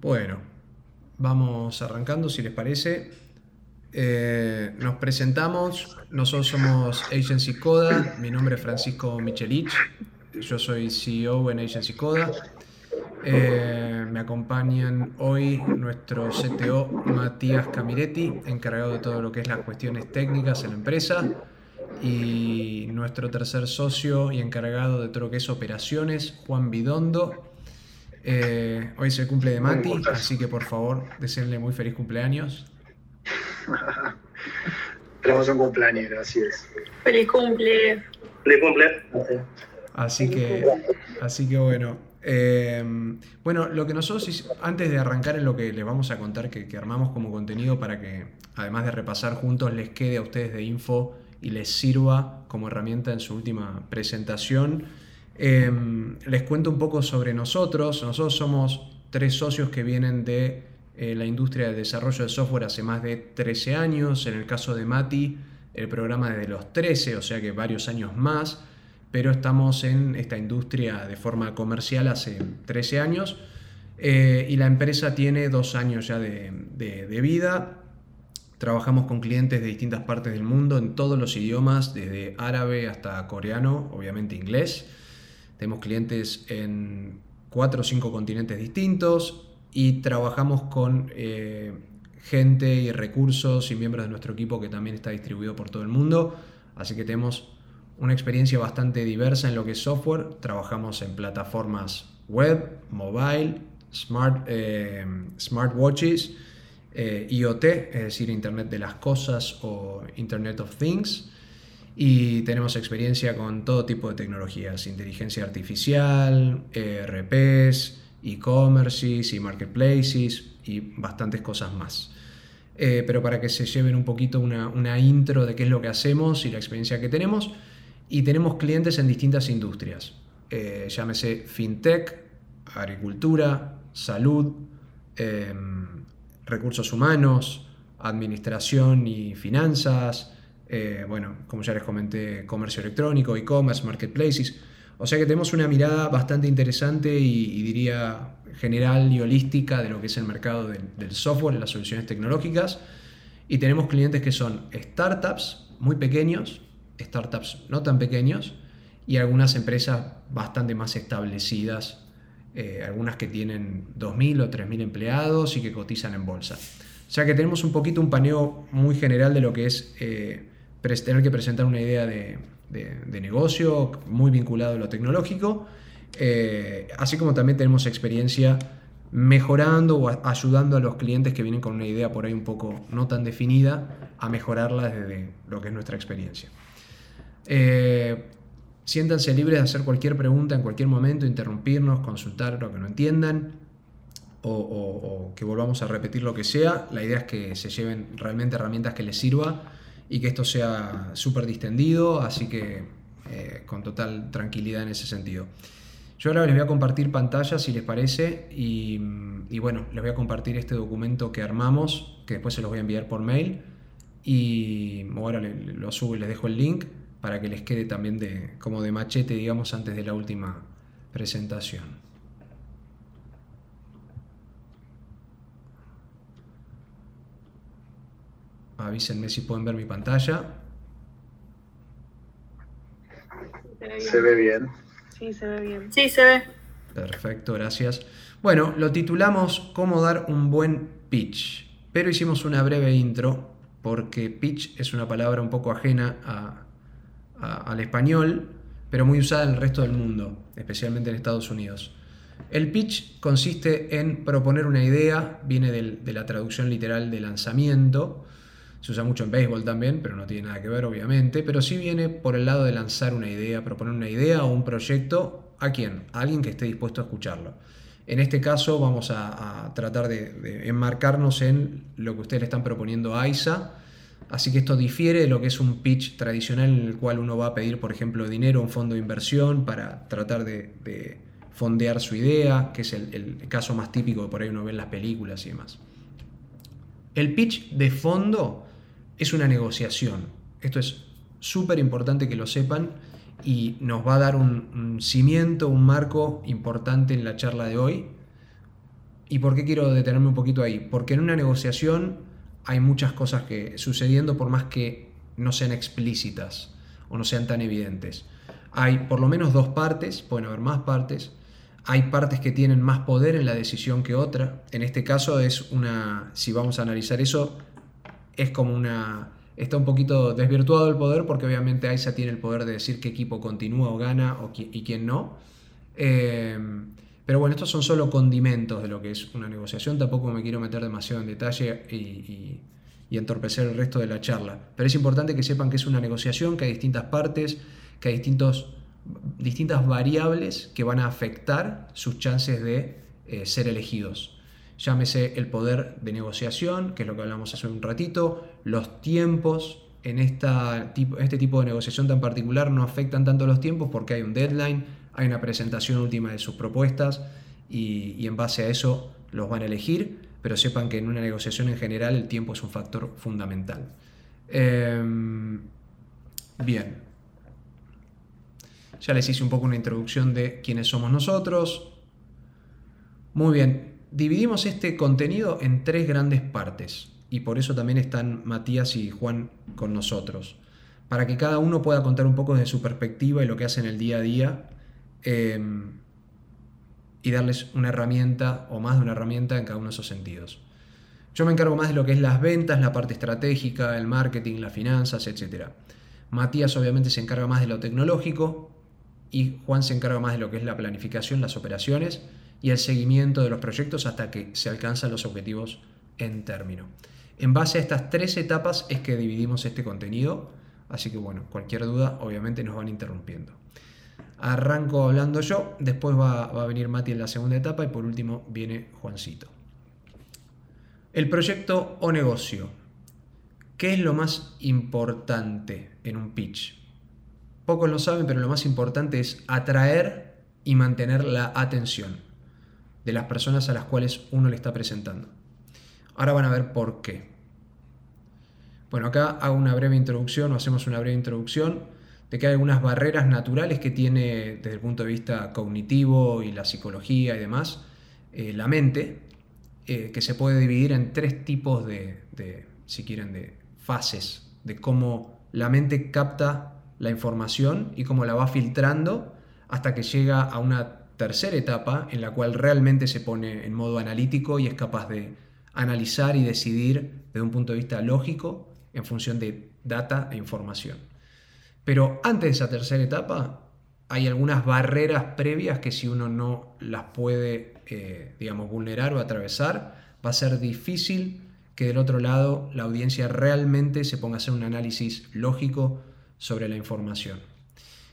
Bueno, vamos arrancando si les parece. Eh, nos presentamos, nosotros somos Agency Coda, mi nombre es Francisco Michelich, yo soy CEO en Agency Coda. Eh, me acompañan hoy nuestro CTO Matías Camiretti, encargado de todo lo que es las cuestiones técnicas en la empresa, y nuestro tercer socio y encargado de todo lo que es operaciones, Juan Bidondo. Eh, hoy se cumple de Mati, así que por favor, deseenle muy feliz cumpleaños. Tenemos un cumpleaños, así es. Feliz cumple. Feliz cumple. Así que, así que bueno. Eh, bueno, lo que nosotros, antes de arrancar en lo que les vamos a contar que, armamos como contenido para que, además de repasar juntos, les quede a ustedes de info y les sirva como herramienta en su última presentación. Eh, les cuento un poco sobre nosotros. Nosotros somos tres socios que vienen de eh, la industria de desarrollo de software hace más de 13 años. En el caso de Mati, el programa desde los 13, o sea que varios años más. Pero estamos en esta industria de forma comercial hace 13 años. Eh, y la empresa tiene dos años ya de, de vida. Trabajamos con clientes de distintas partes del mundo en todos los idiomas, desde árabe hasta coreano, obviamente inglés. Tenemos clientes en cuatro o cinco continentes distintos, y trabajamos con eh, gente y recursos y miembros de nuestro equipo que también está distribuido por todo el mundo. Así que tenemos una experiencia bastante diversa en lo que es software. Trabajamos en plataformas web, mobile, smart, eh, smartwatches, eh, IoT, es decir, Internet de las Cosas o Internet of Things. Y tenemos experiencia con todo tipo de tecnologías, inteligencia artificial, ERPs, e-commerces y marketplaces y bastantes cosas más. Eh, pero para que se lleven un poquito una, intro de qué es lo que hacemos y la experiencia que tenemos. Y tenemos clientes en distintas industrias. Eh, llámese fintech, agricultura, salud, em, recursos humanos, administración y finanzas, eh, bueno, como ya les comenté, comercio electrónico, e-commerce, marketplaces. O sea que tenemos una mirada bastante interesante y, diría general y holística de lo que es el mercado del, software las soluciones tecnológicas. Y tenemos clientes que son startups muy pequeños, startups no tan pequeños y algunas empresas bastante más establecidas, eh, algunas que tienen 2.000 o 3.000 empleados y que cotizan en bolsa. O sea que tenemos un poquito un paneo muy general de lo que es eh, tener que presentar una idea de, de, negocio, muy vinculado a lo tecnológico, eh, así como también tenemos experiencia mejorando o ayudando a los clientes que vienen con una idea por ahí un poco no tan definida a mejorarla desde lo que es nuestra experiencia. Eh, siéntanse libres de hacer cualquier pregunta en cualquier momento, interrumpirnos, consultar lo que no entiendan o, o que volvamos a repetir lo que sea. La idea es que se lleven realmente herramientas que les sirva y que esto sea súper distendido, así que eh, con total tranquilidad en ese sentido. Yo ahora les voy a compartir pantalla si les parece y, bueno, les voy a compartir este documento que armamos, que después se los voy a enviar por mail y ahora lo subo y les dejo el link para que les quede también de, como de machete, digamos, antes de la última presentación. Avísenme si pueden ver mi pantalla. Se ve bien. Sí, se ve bien. Sí, se ve. Perfecto, gracias. Bueno, lo titulamos Cómo dar un buen pitch, pero hicimos una breve intro porque pitch es una palabra un poco ajena al español, pero muy usada en el resto del mundo, especialmente en Estados Unidos. El pitch consiste en proponer una idea, viene de la traducción literal de lanzamiento, se usa mucho en béisbol también, pero no tiene nada que ver, obviamente. Pero sí viene por el lado de lanzar una idea, proponer una idea o un proyecto. ¿A quién? A alguien que esté dispuesto a escucharlo. En este caso vamos a, tratar de, enmarcarnos en lo que ustedes le están proponiendo a AISA. Así que esto difiere de lo que es un pitch tradicional en el cual uno va a pedir, por ejemplo, dinero un fondo de inversión para tratar de, fondear su idea, que es el, caso más típico que por ahí uno ve en las películas y demás. El pitch de fondo es una negociación. Esto es súper importante que lo sepan y nos va a dar un, cimiento, un marco importante en la charla de hoy. ¿Y por qué quiero detenerme un poquito ahí? Porque en una negociación hay muchas cosas que sucediendo por más que no sean explícitas o no sean tan evidentes. Hay por lo menos dos partes, pueden haber más partes. Hay partes que tienen más poder en la decisión que otra. En este caso es una, si vamos a analizar eso, es como una, está un poquito desvirtuado el poder porque obviamente AISA tiene el poder de decir qué equipo continúa o gana y quién no. Eh, pero bueno, estos son solo condimentos de lo que es una negociación, tampoco me quiero meter demasiado en detalle y, entorpecer el resto de la charla. Pero es importante que sepan que es una negociación, que hay distintas partes, que hay distintos, distintas variables que van a afectar sus chances de eh, ser elegidos. Llámese el poder de negociación, que es lo que hablamos hace un ratito, los tiempos, en este tipo de negociación tan particular no afectan tanto los tiempos porque hay un deadline, hay una presentación última de sus propuestas y, en base a eso los van a elegir, pero sepan que en una negociación en general el tiempo es un factor fundamental. Em, bien, ya les hice un poco una introducción de quiénes somos nosotros. Muy bien, dividimos este contenido en tres grandes partes y por eso también están Matías y Juan con nosotros, para que cada uno pueda contar un poco de su perspectiva y lo que hace en el día a día Em, y darles una herramienta o más de una herramienta en cada uno de esos sentidos. Yo me encargo más de lo que es las ventas, la parte estratégica, el marketing, las finanzas, etc. Matías obviamente se encarga más de lo tecnológico y Juan se encarga más de lo que es la planificación, las operaciones y el seguimiento de los proyectos hasta que se alcanzan los objetivos en término. En base a estas tres etapas es que dividimos este contenido, así que bueno, cualquier duda obviamente nos van interrumpiendo. Arranco hablando yo, después va, a venir Mati en la segunda etapa y por último viene Juancito. El proyecto o negocio. ¿Qué es lo más importante en un pitch? Pocos lo saben, pero lo más importante es atraer y mantener la atención de las personas a las cuales uno le está presentando. Ahora van a ver por qué. Bueno, acá hago una breve introducción o hacemos una breve introducción de que hay algunas barreras naturales que tiene desde el punto de vista cognitivo y la psicología y demás eh, la mente, eh, que se puede dividir en tres tipos de, si quieren, de fases, de cómo la mente capta la información y cómo la va filtrando hasta que llega a una tercera etapa en la cual realmente se pone en modo analítico y es capaz de analizar y decidir desde un punto de vista lógico en función de data e información. Pero antes de esa tercera etapa hay algunas barreras previas que si uno no las puede, eh, digamos, vulnerar o atravesar, va a ser difícil que del otro lado la audiencia realmente se ponga a hacer un análisis lógico sobre la información.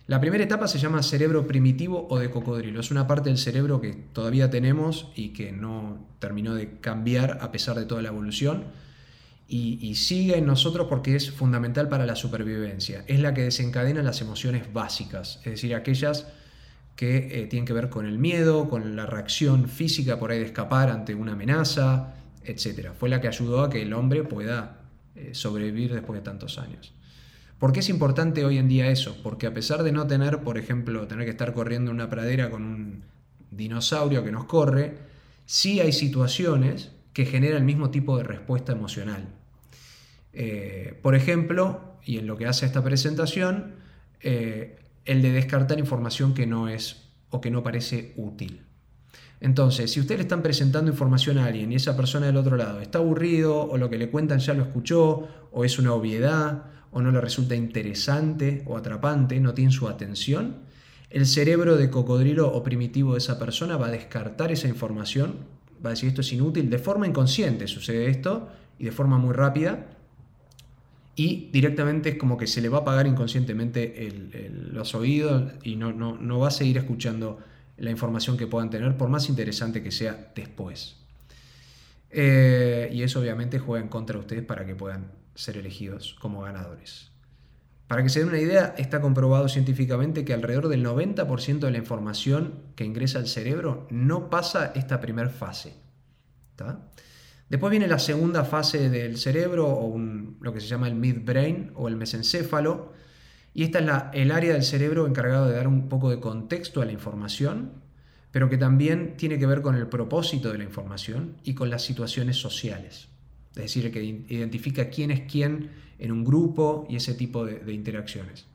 La primera etapa se llama cerebro primitivo o de cocodrilo. Es una parte del cerebro que todavía tenemos y que no terminó de cambiar a pesar de toda la evolución y, sigue en nosotros porque es fundamental para la supervivencia. Es la que desencadena las emociones básicas, es decir, aquellas que eh, tienen que ver con el miedo, con la reacción física por ahí de escapar ante una amenaza, etc. Fue la que ayudó a que el hombre pueda eh, sobrevivir después de tantos años. ¿Por qué es importante hoy en día eso? Porque a pesar de no tener, por ejemplo, tener que estar corriendo en una pradera con un dinosaurio que nos corre, sí hay situaciones que generan el mismo tipo de respuesta emocional. Eh, por ejemplo, y en lo que hace esta presentación, eh, el de descartar información que no es o que no parece útil. Entonces, si ustedes le están presentando información a alguien y esa persona del otro lado está aburrido o lo que le cuentan ya lo escuchó o es una obviedad o no le resulta interesante o atrapante, no tiene su atención, el cerebro de cocodrilo o primitivo de esa persona va a descartar esa información, va a decir esto es inútil, de forma inconsciente sucede esto y de forma muy rápida y directamente es como que se le va a apagar inconscientemente los oídos y no, no, va a seguir escuchando la información que puedan tener, por más interesante que sea después. Eh, y eso obviamente juega en contra de ustedes para que puedan ser elegidos como ganadores. Para que se den una idea, está comprobado científicamente que alrededor del 90% de la información que ingresa al cerebro no pasa esta primera fase. Después viene la segunda fase del cerebro, o lo que se llama el midbrain o el mesencéfalo, y esta es la, el área del cerebro encargado de dar un poco de contexto a la información, pero que también tiene que ver con el propósito de la información y con las situaciones sociales. Es decir, que identifica quién es quién en un grupo y ese tipo de, interacciones.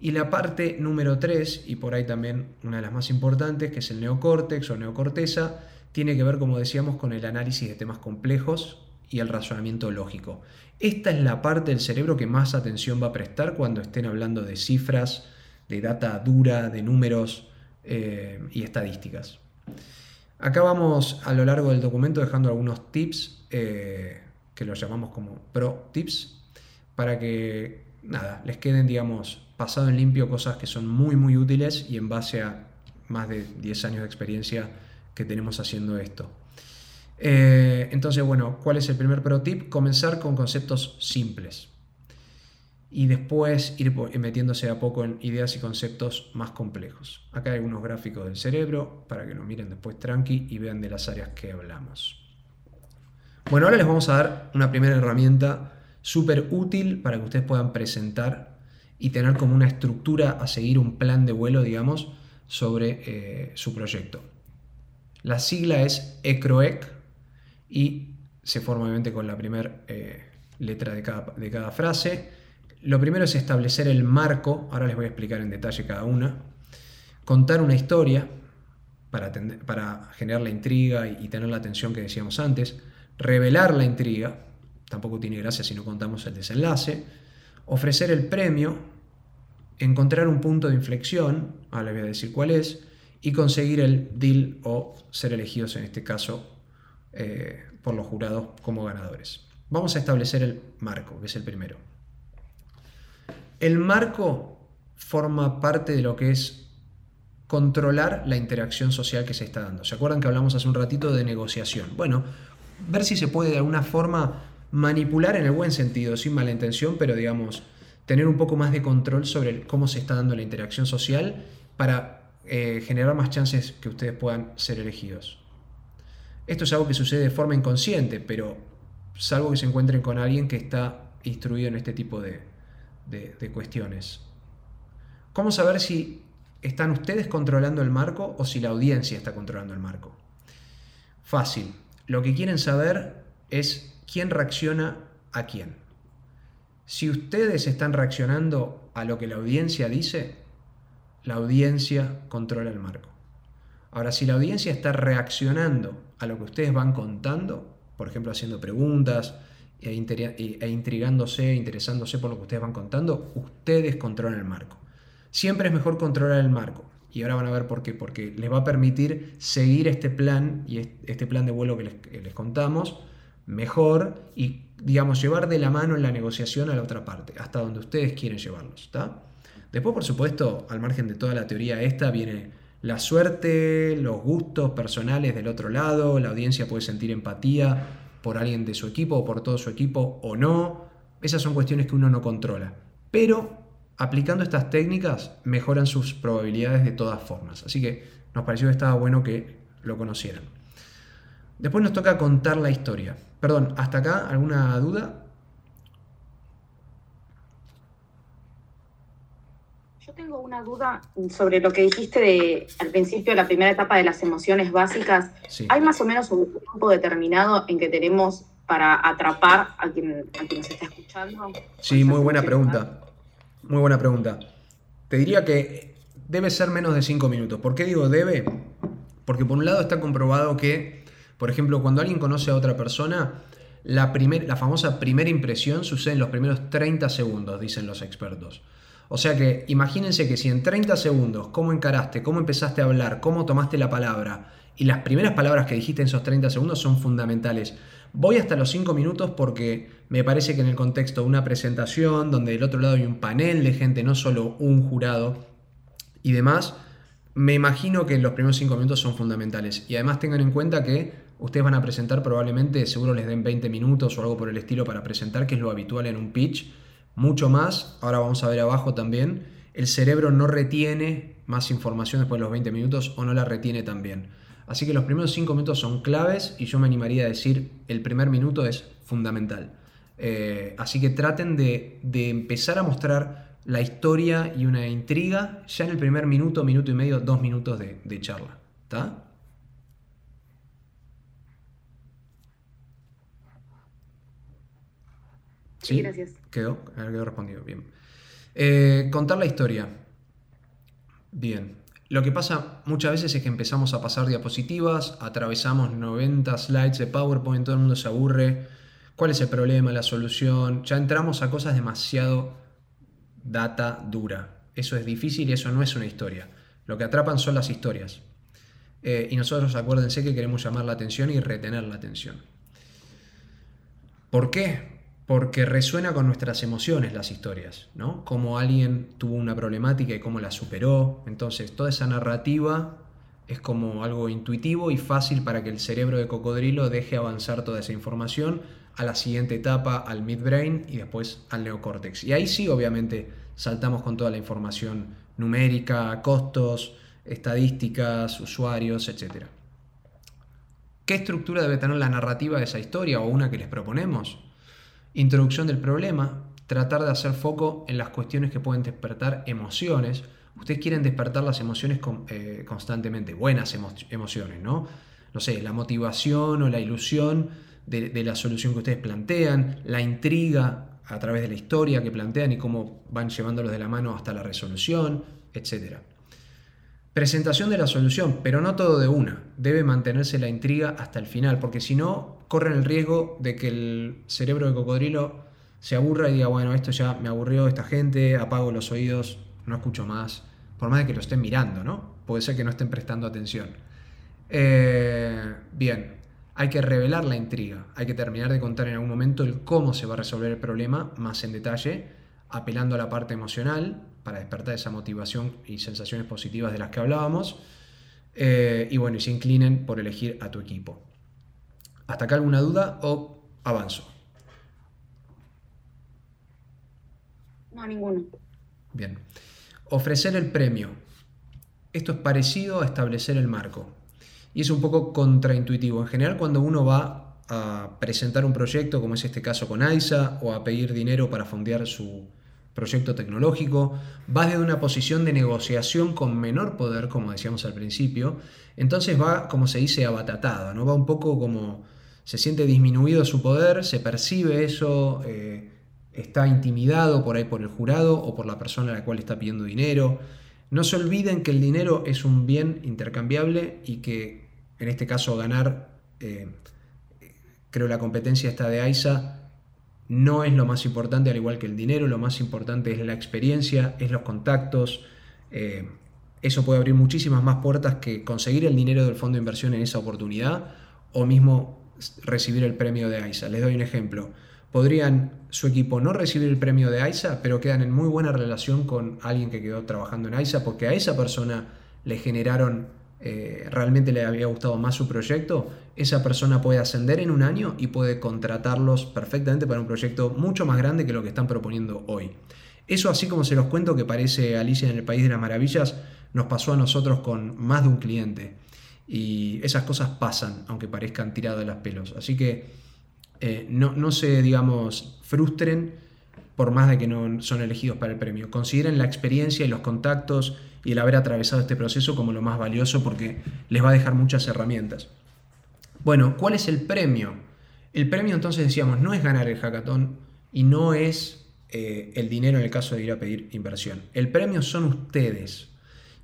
Y la parte número 3, y por ahí también una de las más importantes, que es el neocórtex o neocorteza, tiene que ver, como decíamos, con el análisis de temas complejos y el razonamiento lógico. Esta es la parte del cerebro que más atención va a prestar cuando estén hablando de cifras, de data dura, de números eh, y estadísticas. Acá vamos a lo largo del documento dejando algunos tips eh, que los llamamos como pro tips para que nada, les queden, digamos, pasado en limpio cosas que son muy, muy útiles y en base a más de 10 años de experiencia que tenemos haciendo esto. Eh, entonces, bueno, ¿cuál es el primer pro tip? Comenzar con conceptos simples y después ir metiéndose a poco en ideas y conceptos más complejos. Acá hay unos gráficos del cerebro para que lo miren después tranqui y vean de las áreas que hablamos. Bueno, ahora les vamos a dar una primera herramienta súper útil para que ustedes puedan presentar y tener como una estructura a seguir un plan de vuelo, digamos, sobre eh, su proyecto. La sigla es ECROEC y se forma obviamente con la primera eh, letra de cada, de cada frase. Lo primero es establecer el marco, ahora les voy a explicar en detalle cada una. Contar una historia para, generar la intriga y, y tener la atención que decíamos antes. Revelar la intriga, tampoco tiene gracia si no contamos el desenlace. Ofrecer el premio, encontrar un punto de inflexión, ahora les voy a decir cuál es, y conseguir el deal o ser elegidos en este caso eh, por los jurados como ganadores. Vamos a establecer el marco, que es el primero. El marco forma parte de lo que es controlar la interacción social que se está dando. ¿Se acuerdan que hablamos hace un ratito de negociación? Bueno, ver si se puede de alguna forma manipular en el buen sentido, sin mala intención, pero digamos, tener un poco más de control sobre cómo se está dando la interacción social para eh, generar más chances que ustedes puedan ser elegidos. Esto es algo que sucede de forma inconsciente, pero salvo que se encuentren con alguien que está instruido en este tipo de, de cuestiones. ¿Cómo saber si están ustedes controlando el marco o si la audiencia está controlando el marco? Fácil. Lo que quieren saber es quién reacciona a quién. Si ustedes están reaccionando a lo que la audiencia dice, la audiencia controla el marco. Ahora, si la audiencia está reaccionando a lo que ustedes van contando, por ejemplo, haciendo preguntas e, intrigándose, interesándose por lo que ustedes van contando, ustedes controlan el marco. Siempre es mejor controlar el marco. Y ahora van a ver por qué. Porque les va a permitir seguir este plan y este plan de vuelo que les, contamos mejor y, digamos, llevar de la mano en la negociación a la otra parte, hasta donde ustedes quieren llevarlos. Después, por supuesto, al margen de toda la teoría esta, viene la suerte, los gustos personales del otro lado, la audiencia puede sentir empatía por alguien de su equipo o por todo su equipo o no. Esas son cuestiones que uno no controla. Pero aplicando estas técnicas mejoran sus probabilidades de todas formas. Así que nos pareció que estaba bueno que lo conocieran. Después nos toca contar la historia. Perdón, ¿hasta acá alguna duda? Tengo una duda sobre lo que dijiste de, al principio, la primera etapa de las emociones básicas. ¿Hay más o menos un tiempo determinado en que tenemos para atrapar a quien, nos está escuchando? Sí, muy buena pregunta. Muy buena pregunta. Te diría que debe ser menos de cinco minutos. ¿Por qué digo debe? Porque por un lado está comprobado que, por ejemplo, cuando alguien conoce a otra persona, la, la famosa primera impresión sucede en los primeros 30 segundos, dicen los expertos. O sea que imagínense que si en 30 segundos, cómo encaraste, cómo empezaste a hablar, cómo tomaste la palabra y las primeras palabras que dijiste en esos 30 segundos son fundamentales. Voy hasta los 5 minutos porque me parece que en el contexto de una presentación donde del otro lado hay un panel de gente, no solo un jurado y demás, me imagino que los primeros 5 minutos son fundamentales. Y además tengan en cuenta que ustedes van a presentar probablemente, seguro les den 20 minutos o algo por el estilo para presentar, que es lo habitual en un pitch mucho más, ahora vamos a ver abajo también, el cerebro no retiene más información después de los 20 minutos o no la retiene también. Así que los primeros 5 minutos son claves y yo me animaría a decir el primer minuto es fundamental. Eh, así que traten de, empezar a mostrar la historia y una intriga ya en el primer minuto, minuto y medio, dos minutos de, charla. ¿Está? Sí, gracias. Quedó, quedó respondido, bien. Eh, contar la historia. Bien. Lo que pasa muchas veces es que empezamos a pasar diapositivas, atravesamos 90 slides de PowerPoint, todo el mundo se aburre. ¿Cuál es el problema, la solución? Ya entramos a cosas demasiado data dura. Eso es difícil y eso no es una historia. Lo que atrapan son las historias. Eh, y nosotros acuérdense que queremos llamar la atención y retener la atención. ¿Por qué? Porque resuena con nuestras emociones las historias, ¿no? Cómo alguien tuvo una problemática y cómo la superó. Entonces, toda esa narrativa es como algo intuitivo y fácil para que el cerebro de cocodrilo deje avanzar toda esa información a la siguiente etapa, al midbrain y después al neocórtex. Y ahí sí, obviamente, saltamos con toda la información numérica, costos, estadísticas, usuarios, etc. ¿Qué estructura debe tener la narrativa de esa historia o una que les proponemos? Introducción del problema, tratar de hacer foco en las cuestiones que pueden despertar emociones. Ustedes quieren despertar las emociones eh, constantemente, buenas emociones, ¿no? No sé, la motivación o la ilusión de, de la solución que ustedes plantean, la intriga a través de la historia que plantean y cómo van llevándolos de la mano hasta la resolución, etc. Presentación de la solución, pero no todo de una. Debe mantenerse la intriga hasta el final, porque si no, corren el riesgo de que el cerebro de cocodrilo se aburra y diga, bueno, esto ya me aburrió esta gente, apago los oídos, no escucho más, por más de que lo estén mirando, ¿no? Puede ser que no estén prestando atención. Eh, bien, hay que revelar la intriga, hay que terminar de contar en algún momento el cómo se va a resolver el problema más en detalle, apelando a la parte emocional, para despertar esa motivación y sensaciones positivas de las que hablábamos. Eh, y bueno, y se inclinen por elegir a tu equipo. ¿Hasta acá alguna duda o avanzo? No, ninguno. Bien. Ofrecer el premio. Esto es parecido a establecer el marco. Y es un poco contraintuitivo. En general, cuando uno va a presentar un proyecto, como es este caso con AISA, o a pedir dinero para fondear su, proyecto tecnológico, vas de una posición de negociación con menor poder, como decíamos al principio, entonces va, como se dice, abatatado, ¿no? va un poco como se siente disminuido su poder, se percibe eso, eh, está intimidado por ahí por el jurado o por la persona a la cual está pidiendo dinero. No se olviden que el dinero es un bien intercambiable y que en este caso ganar, eh, creo la competencia está de AISA, no es lo más importante, al igual que el dinero, lo más importante es la experiencia, es los contactos. Eh, eso puede abrir muchísimas más puertas que conseguir el dinero del fondo de inversión en esa oportunidad o mismo recibir el premio de AISA. Les doy un ejemplo. Podrían su equipo no recibir el premio de AISA, pero quedan en muy buena relación con alguien que quedó trabajando en AISA porque a esa persona le generaron eh, realmente le había gustado más su proyecto, esa persona puede ascender en un año y puede contratarlos perfectamente para un proyecto mucho más grande que lo que están proponiendo hoy. Eso así como se los cuento que parece Alicia en el País de las Maravillas, nos pasó a nosotros con más de un cliente. Y esas cosas pasan, aunque parezcan tiradas de las pelos. Así que eh, no, no se, digamos, frustren por más de que no son elegidos para el premio. Consideren la experiencia y los contactos y el haber atravesado este proceso como lo más valioso porque les va a dejar muchas herramientas. Bueno, ¿cuál es el premio? El premio entonces decíamos no es ganar el hackathon y no es eh, el dinero en el caso de ir a pedir inversión. El premio son ustedes.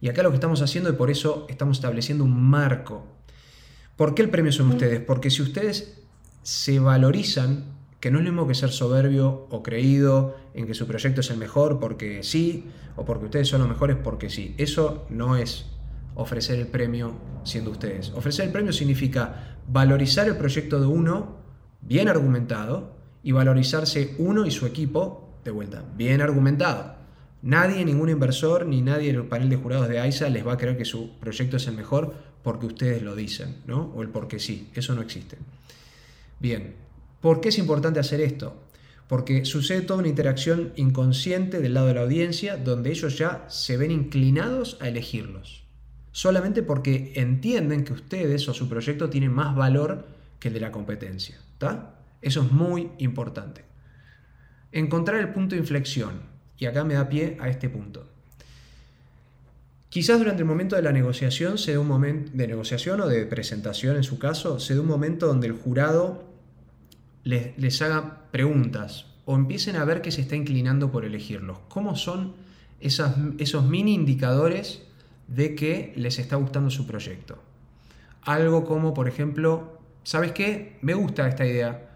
Y acá lo que estamos haciendo y por eso estamos estableciendo un marco. ¿Por qué el premio son ustedes? Porque si ustedes se valorizan, que no es lo mismo que ser soberbio o creído en que su proyecto es el mejor porque sí, o porque ustedes son los mejores porque sí. Eso no es ofrecer el premio siendo ustedes. Ofrecer el premio significa valorizar el proyecto de uno bien argumentado y valorizarse uno y su equipo de vuelta, bien argumentado. Nadie, ningún inversor, ni nadie en el panel de jurados de AISA les va a creer que su proyecto es el mejor porque ustedes lo dicen, ¿no? O el porque sí, eso no existe. Bien, ¿Por qué es importante hacer esto? Porque sucede toda una interacción inconsciente del lado de la audiencia donde ellos ya se ven inclinados a elegirlos. Solamente porque entienden que ustedes o su proyecto tienen más valor que el de la competencia. Eso es muy importante. Encontrar el punto de inflexión. Y acá me da pie a este punto. Quizás durante el momento de la negociación se dé un momento de negociación o de presentación en su caso, se dé un momento donde el jurado les, haga preguntas o empiecen a ver que se está inclinando por elegirlos. ¿Cómo son esos mini indicadores de que les está gustando su proyecto? Algo como, por ejemplo, ¿sabes qué? Me gusta esta idea.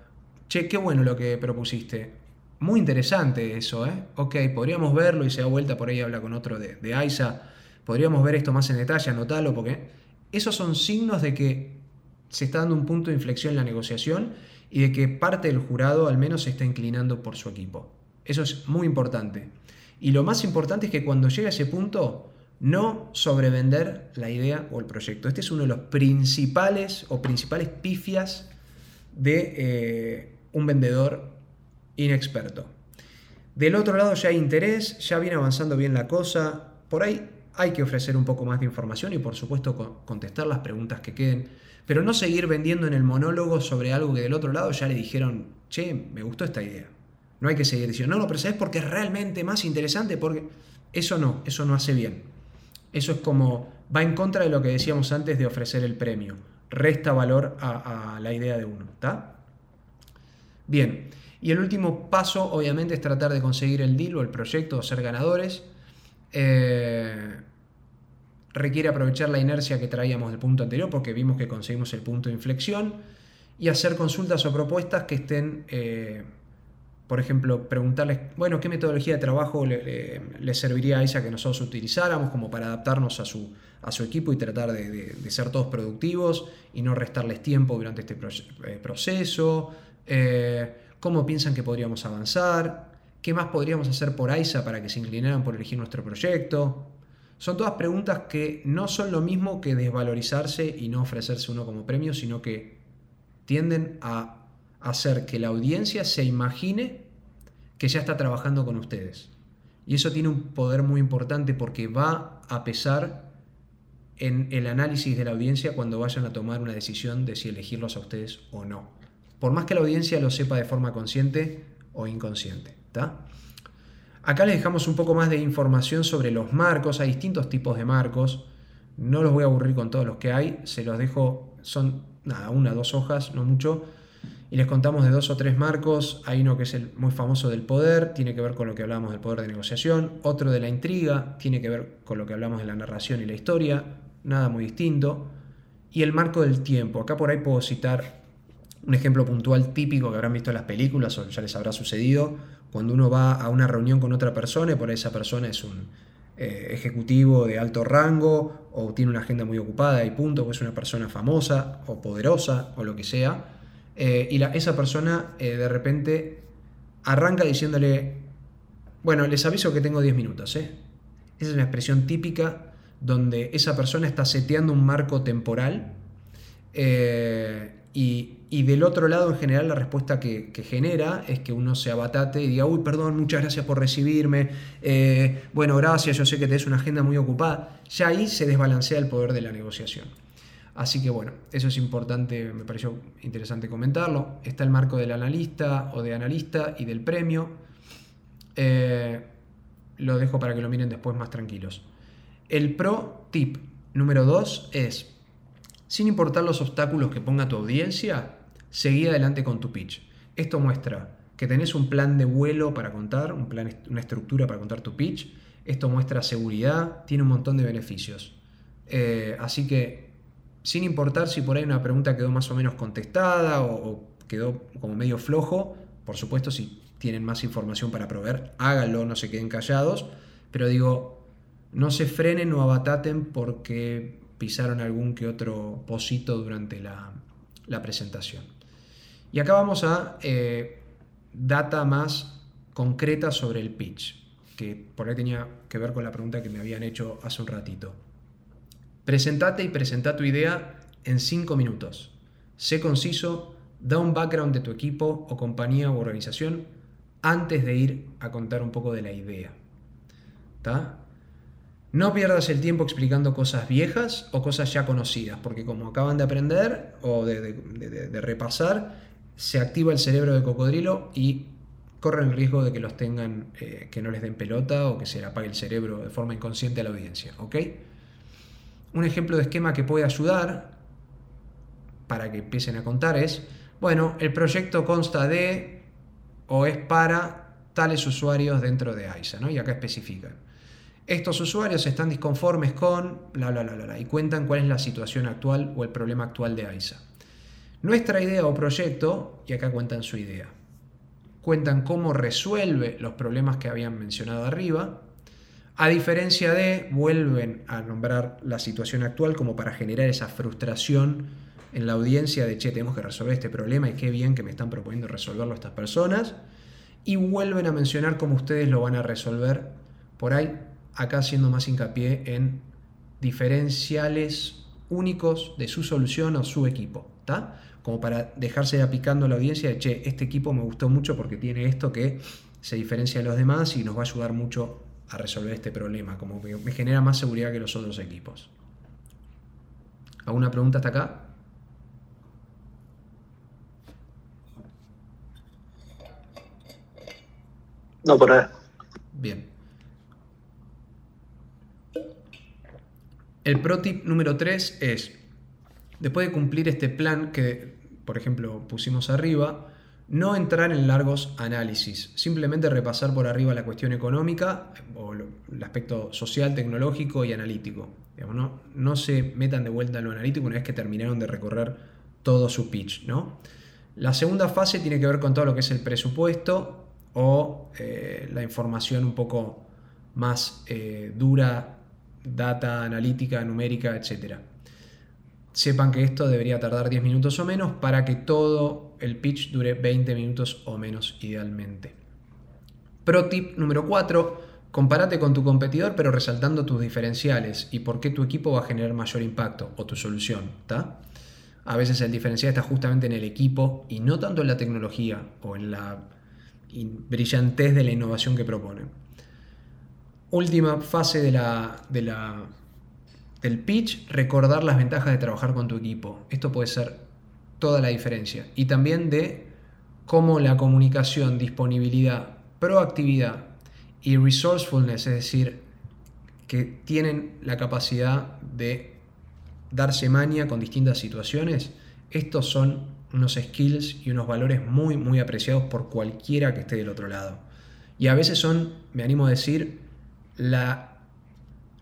Che, qué bueno lo que propusiste. Muy interesante eso, ¿eh? Ok, podríamos verlo y se da vuelta por ahí habla con otro de, de AISA. Podríamos ver esto más en detalle, anotalo, porque esos son signos de que se está dando un punto de inflexión en la negociación y de que parte del jurado al menos se está inclinando por su equipo. Eso es muy importante. Y lo más importante es que cuando llegue a ese punto, no sobrevender la idea o el proyecto. Este es uno de los principales o principales pifias de eh, un vendedor inexperto. Del otro lado ya hay interés, ya viene avanzando bien la cosa. Por ahí hay que ofrecer un poco más de información y por supuesto contestar las preguntas que queden pero no seguir vendiendo en el monólogo sobre algo que del otro lado ya le dijeron, che, me gustó esta idea. No hay que seguir diciendo, no, no, pero ¿sabes por qué es realmente más interesante? Porque eso no, eso no hace bien. Eso es como, va en contra de lo que decíamos antes de ofrecer el premio. Resta valor a, la idea de uno, ¿está? Bien, y el último paso obviamente es tratar de conseguir el deal o el proyecto o ser ganadores. Eh, requiere aprovechar la inercia que traíamos del punto anterior porque vimos que conseguimos el punto de inflexión y hacer consultas o propuestas que estén, eh, por ejemplo, preguntarles, bueno, ¿qué metodología de trabajo le, serviría a ella que nosotros utilizáramos como para adaptarnos a su, a su equipo y tratar de, ser todos productivos y no restarles tiempo durante este eh, proceso? ¿Cómo piensan que podríamos avanzar? ¿Qué más podríamos hacer por AISA para que se inclinaran por elegir nuestro proyecto? Son todas preguntas que no son lo mismo que desvalorizarse y no ofrecerse uno como premio, sino que tienden a hacer que la audiencia se imagine que ya está trabajando con ustedes. Y eso tiene un poder muy importante porque va a pesar en el análisis de la audiencia cuando vayan a tomar una decisión de si elegirlos a ustedes o no. Por más que la audiencia lo sepa de forma consciente o inconsciente. Acá les dejamos un poco más de información sobre los marcos, hay distintos tipos de marcos, no los voy a aburrir con todos los que hay, se los dejo, son nada, una, dos hojas, no mucho, y les contamos de dos o tres marcos, hay uno que es el muy famoso del poder, tiene que ver con lo que hablamos del poder de negociación, otro de la intriga, tiene que ver con lo que hablamos de la narración y la historia, nada muy distinto, y el marco del tiempo, acá por ahí puedo citar un ejemplo puntual típico que habrán visto en las películas o ya les habrá sucedido, cuando uno va a una reunión con otra persona y por ahí esa persona es un eh, ejecutivo de alto rango o tiene una agenda muy ocupada y punto, o es una persona famosa o poderosa o lo que sea, eh, y esa persona eh, de repente arranca diciéndole, bueno, les aviso que tengo 10 minutos. Esa es una expresión típica donde esa persona está seteando un marco temporal y y del otro lado, en general, la respuesta que, genera es que uno se abatate y diga, uy, perdón, muchas gracias por recibirme, eh, bueno, gracias, yo sé que tenés una agenda muy ocupada. Ya ahí se desbalancea el poder de la negociación. Así que bueno, eso es importante, me pareció interesante comentarlo. Está el marco del analista o de analista y del premio. Eh, lo dejo para que lo miren después más tranquilos. El pro tip número 2 es, sin importar los obstáculos que ponga tu audiencia, seguí adelante con tu pitch. Esto muestra que tenés un plan de vuelo para contar, una estructura para contar tu pitch. Esto muestra seguridad, tiene un montón de beneficios. Eh, así que, sin importar si por ahí una pregunta quedó más o menos contestada o, quedó como medio flojo, por supuesto, si tienen más información para proveer, háganlo, no se queden callados. Pero digo, no se frenen o abataten porque pisaron algún que otro posito durante la presentación. Y acá vamos a eh, data más concreta sobre el pitch, que por ahí tenía que ver con la pregunta que me habían hecho hace un ratito. Presentate y presenta tu idea en 5 minutos. Sé conciso, da un background de tu equipo o compañía u organización antes de ir a contar un poco de la idea. No pierdas el tiempo explicando cosas viejas o cosas ya conocidas, porque como acaban de aprender o de repasar, se activa el cerebro de cocodrilo y corren el riesgo de que los tengan, eh, que no les den pelota o que se le apague el cerebro de forma inconsciente a la audiencia. Un ejemplo de esquema que puede ayudar para que empiecen a contar es, bueno, el proyecto consta de o es para tales usuarios dentro de AISA, ¿no? Y acá especifican. Estos usuarios están disconformes con bla, bla, bla, bla, y cuentan cuál es la situación actual o el problema actual de AISA. Nuestra idea o proyecto, y acá cuentan su idea cuentan cómo resuelve los problemas que habían mencionado arriba. A diferencia de, vuelven a nombrar la situación actual como para generar esa frustración en la audiencia de, che, tenemos que resolver este problema y qué bien que me están proponiendo resolverlo estas personas. Y vuelven a mencionar cómo ustedes lo van a resolver por ahí, acá haciendo más hincapié en diferenciales únicos de su solución o su equipo. ¿está? como para dejarse ya picando la audiencia de, che, este equipo me gustó mucho porque tiene esto que se diferencia de los demás y nos va a ayudar mucho a resolver este problema, como que me genera más seguridad que los otros equipos. ¿Alguna pregunta hasta acá? No, por ahora. Bien. El pro tip número 3 es después de cumplir este plan que, por ejemplo, pusimos arriba, no entrar en largos análisis, simplemente repasar por arriba la cuestión económica o el aspecto social, tecnológico y analítico. ¿no? no se metan de vuelta en lo analítico una vez que terminaron de recorrer todo su pitch. ¿no? La segunda fase tiene que ver con todo lo que es el presupuesto o eh, la información un poco más eh, dura, data analítica, numérica, etcétera sepan que esto debería tardar 10 minutos o menos para que todo el pitch dure 20 minutos o menos idealmente. Pro tip número 4. Compárate con tu competidor pero resaltando tus diferenciales y por qué tu equipo va a generar mayor impacto o tu solución. A veces el diferencial está justamente en el equipo y no tanto en la tecnología o en la brillantez de la innovación que proponen. Última fase de la, de la el pitch, recordar las ventajas de trabajar con tu equipo. Esto puede ser toda la diferencia. Y también de cómo la comunicación, disponibilidad, proactividad y resourcefulness, es decir, que tienen la capacidad de darse maña con distintas situaciones, estos son unos skills y unos valores muy, muy apreciados por cualquiera que esté del otro lado. Y a veces son, me animo a decir, la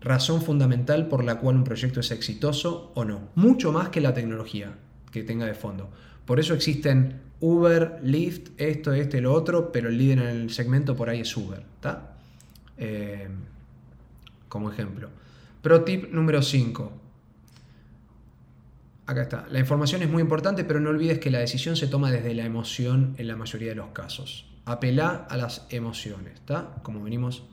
razón fundamental por la cual un proyecto es exitoso o no. Mucho más que la tecnología que tenga de fondo. Por eso existen Uber, Lyft, esto, este, lo otro, pero el líder en el segmento por ahí es Uber. ¿está? Eh, como ejemplo. Pro tip número 5. Acá está. La información es muy importante, pero no olvides que la decisión se toma desde la emoción en la mayoría de los casos. Apela a las emociones, ¿está? Como venimos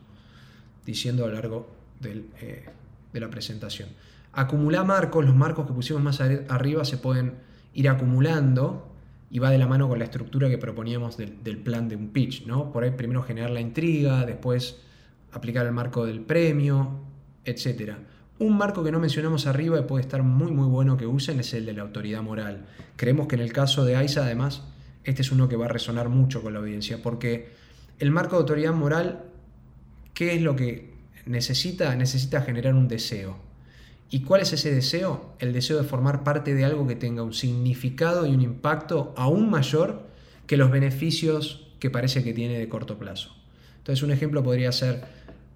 diciendo a lo largo eh, de la presentación. Acumular marcos, los marcos que pusimos más arriba se pueden ir acumulando y va de la mano con la estructura que proponíamos del, plan de un pitch. ¿no? Por ahí primero generar la intriga, después aplicar el marco del premio, etc. Un marco que no mencionamos arriba y puede estar muy muy bueno que usen es el de la autoridad moral. Creemos que en el caso de AISA además este es uno que va a resonar mucho con la audiencia porque el marco de autoridad moral, ¿qué es lo que necesita, necesita generar un deseo. ¿Y cuál es ese deseo? El deseo de formar parte de algo que tenga un significado y un impacto aún mayor que los beneficios que parece que tiene de corto plazo. Entonces un ejemplo podría ser,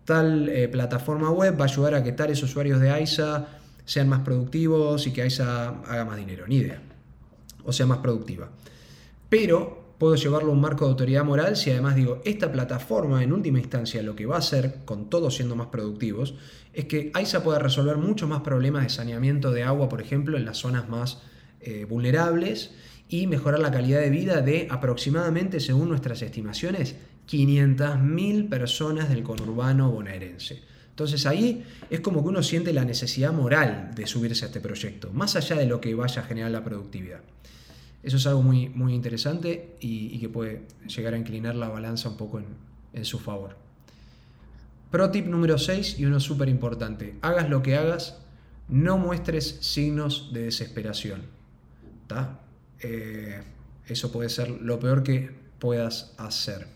tal eh, plataforma web va a ayudar a que tales usuarios de AISA sean más productivos y que AISA haga más dinero, ni idea, o sea más productiva. Pero puedo llevarlo a un marco de autoridad moral si además digo, esta plataforma en última instancia lo que va a hacer, con todos siendo más productivos, es que AISA pueda resolver muchos más problemas de saneamiento de agua, por ejemplo, en las zonas más eh, vulnerables y mejorar la calidad de vida de aproximadamente, según nuestras estimaciones, 500.000 personas del conurbano bonaerense. Entonces ahí es como que uno siente la necesidad moral de subirse a este proyecto, más allá de lo que vaya a generar la productividad. Eso es algo muy, muy interesante y, que puede llegar a inclinar la balanza un poco en, su favor. Pro tip número 6 y uno súper importante. Hagas lo que hagas, no muestres signos de desesperación. Eh, eso puede ser lo peor que puedas hacer.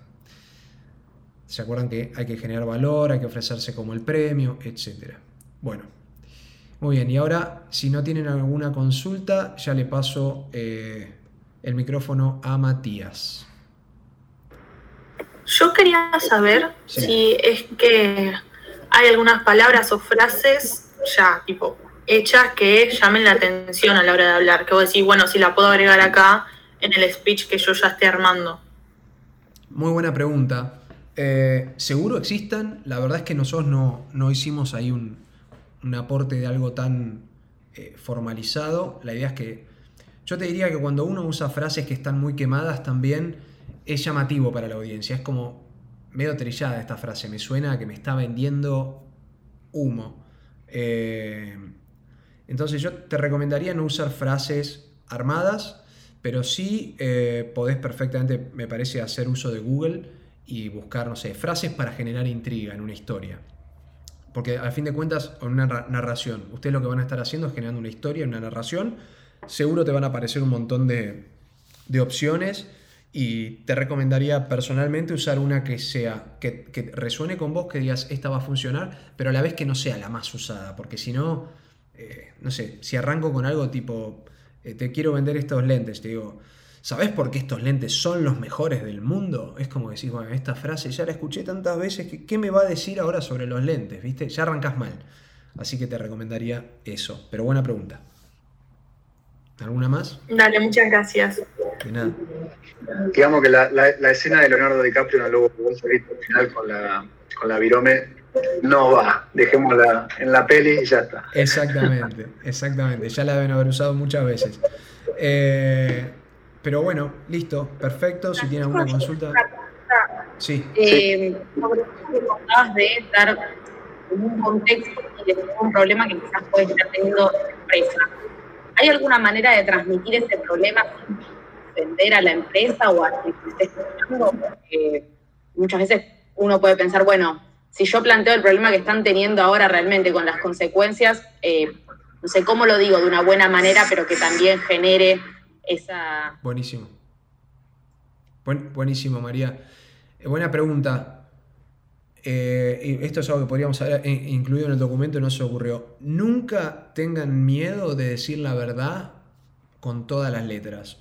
¿Se acuerdan que hay que generar valor, hay que ofrecerse como el premio, etcétera? Bueno, muy bien, y ahora si no tienen alguna consulta, ya le paso eh, el micrófono a Matías. Yo quería saber si es que hay algunas palabras o frases ya, tipo, hechas que llamen la atención a la hora de hablar. Que vos decís, bueno, si la puedo agregar acá en el speech que yo ya esté armando. Muy buena pregunta. Eh, seguro existan, la verdad es que nosotros no, hicimos ahí un, aporte de algo tan eh, formalizado. La idea es que yo te diría que cuando uno usa frases que están muy quemadas también es llamativo para la audiencia. Es como medio trillada esta frase, me suena que me está vendiendo humo. Eh, entonces yo te recomendaría no usar frases armadas, pero sí eh, podés perfectamente, me parece, hacer uso de Google y buscar, no sé, frases para generar intriga en una historia. Porque al fin de cuentas, en una narración, ustedes lo que van a estar haciendo es generando una historia, una narración, seguro te van a aparecer un montón de, de opciones y te recomendaría personalmente usar una que sea, que, resuene con vos, que digas, esta va a funcionar, pero a la vez que no sea la más usada, porque si no, eh, no sé, si arranco con algo tipo, eh, te quiero vender estos lentes, te digo, ¿sabes por qué estos lentes son los mejores del mundo? Es como decir, bueno, esta frase ya la escuché tantas veces, que, ¿qué me va a decir ahora sobre los lentes? ¿Viste? Ya arrancas mal. Así que te recomendaría eso. Pero buena pregunta. ¿Alguna más? Dale, muchas gracias. De nada. Digamos que la, la, escena de Leonardo DiCaprio en el Lobo al final con la, con la virome no va, dejémosla en la peli y ya está. Exactamente, exactamente, ya la deben haber usado muchas veces. Eh, pero bueno, listo, perfecto, si tienen alguna consulta. Sí. Eh, sobre lo que de dar un contexto y de un problema que quizás puede estar teniendo la empresa. ¿Hay alguna manera de transmitir ese problema sin vender a la empresa o a quien esté escuchando? Porque muchas veces uno puede pensar, bueno, si yo planteo el problema que están teniendo ahora realmente con las consecuencias, eh, no sé cómo lo digo de una buena manera, pero que también genere esa... Buenísimo. buenísimo, María. Eh, buena pregunta. Eh, esto es algo que podríamos haber incluido en el documento y no se ocurrió. Nunca tengan miedo de decir la verdad con todas las letras.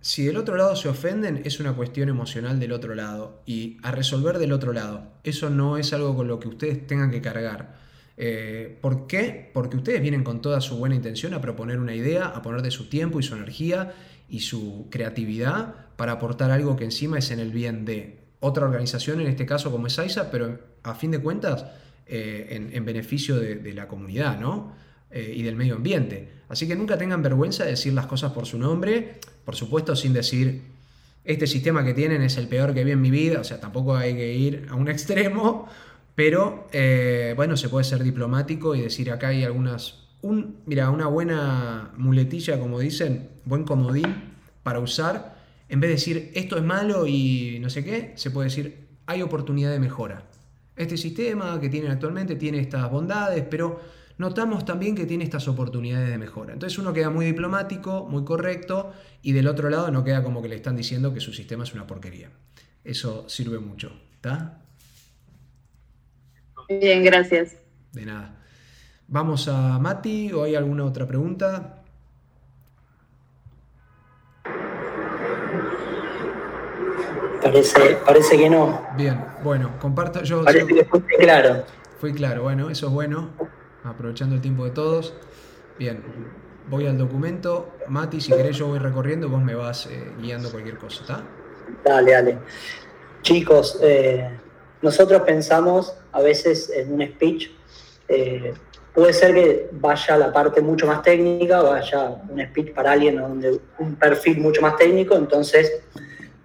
Si del otro lado se ofenden, es una cuestión emocional del otro lado y a resolver del otro lado. Eso no es algo con lo que ustedes tengan que cargar. Eh, ¿Por qué? Porque ustedes vienen con toda su buena intención a proponer una idea, a poner de su tiempo y su energía y su creatividad para aportar algo que encima es en el bien de otra organización, en este caso como es AISA, pero a fin de cuentas eh, en, beneficio de, la comunidad ¿no? Eh, y del medio ambiente. Así que nunca tengan vergüenza de decir las cosas por su nombre, por supuesto sin decir, este sistema que tienen es el peor que vi en mi vida, o sea, tampoco hay que ir a un extremo, pero eh, bueno, se puede ser diplomático y decir acá hay algunas, un, mira, una buena muletilla, como dicen, buen comodín para usar en vez de decir esto es malo y no sé qué, se puede decir hay oportunidad de mejora. Este sistema que tienen actualmente tiene estas bondades, pero notamos también que tiene estas oportunidades de mejora. Entonces uno queda muy diplomático, muy correcto, y del otro lado no queda como que le están diciendo que su sistema es una porquería. Eso sirve mucho. ¿Está? Bien, gracias. De nada. Vamos a Mati, ¿o hay alguna otra pregunta? Parece, parece que no. Bien, bueno, comparto yo. Parece que fuiste claro. Fui claro, bueno, eso es bueno. Aprovechando el tiempo de todos. Bien, voy al documento. Mati, si querés, yo voy recorriendo, vos me vas eh, guiando cualquier cosa, ¿está? Dale, dale. Chicos, eh, nosotros pensamos a veces en un speech, eh, puede ser que vaya la parte mucho más técnica, vaya un speech para alguien donde un perfil mucho más técnico, entonces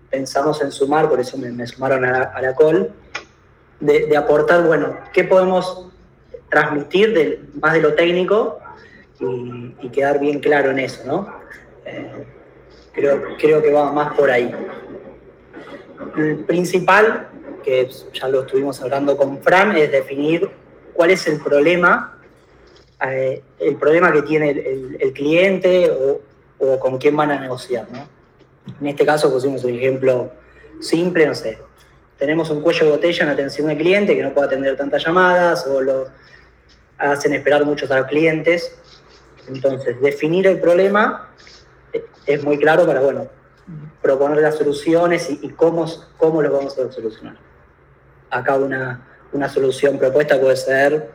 pensamos en sumar, por eso me, sumaron a, la call, de, aportar, bueno, qué podemos transmitir más de lo técnico y, quedar bien claro en eso, ¿no? Eh, creo, creo que va más por ahí. El principal, que ya lo estuvimos hablando con Fran, es definir cuál es el problema, eh, el problema que tiene el, cliente o, con quién van a negociar, ¿no? En este caso pusimos un ejemplo simple, no sé. tenemos un cuello de botella en atención al cliente que no puede atender tantas llamadas o lo hacen esperar muchos a los clientes. Entonces, definir el problema es muy claro para, bueno, proponer las soluciones y, cómo, cómo lo vamos a solucionar. Acá una, una solución propuesta puede ser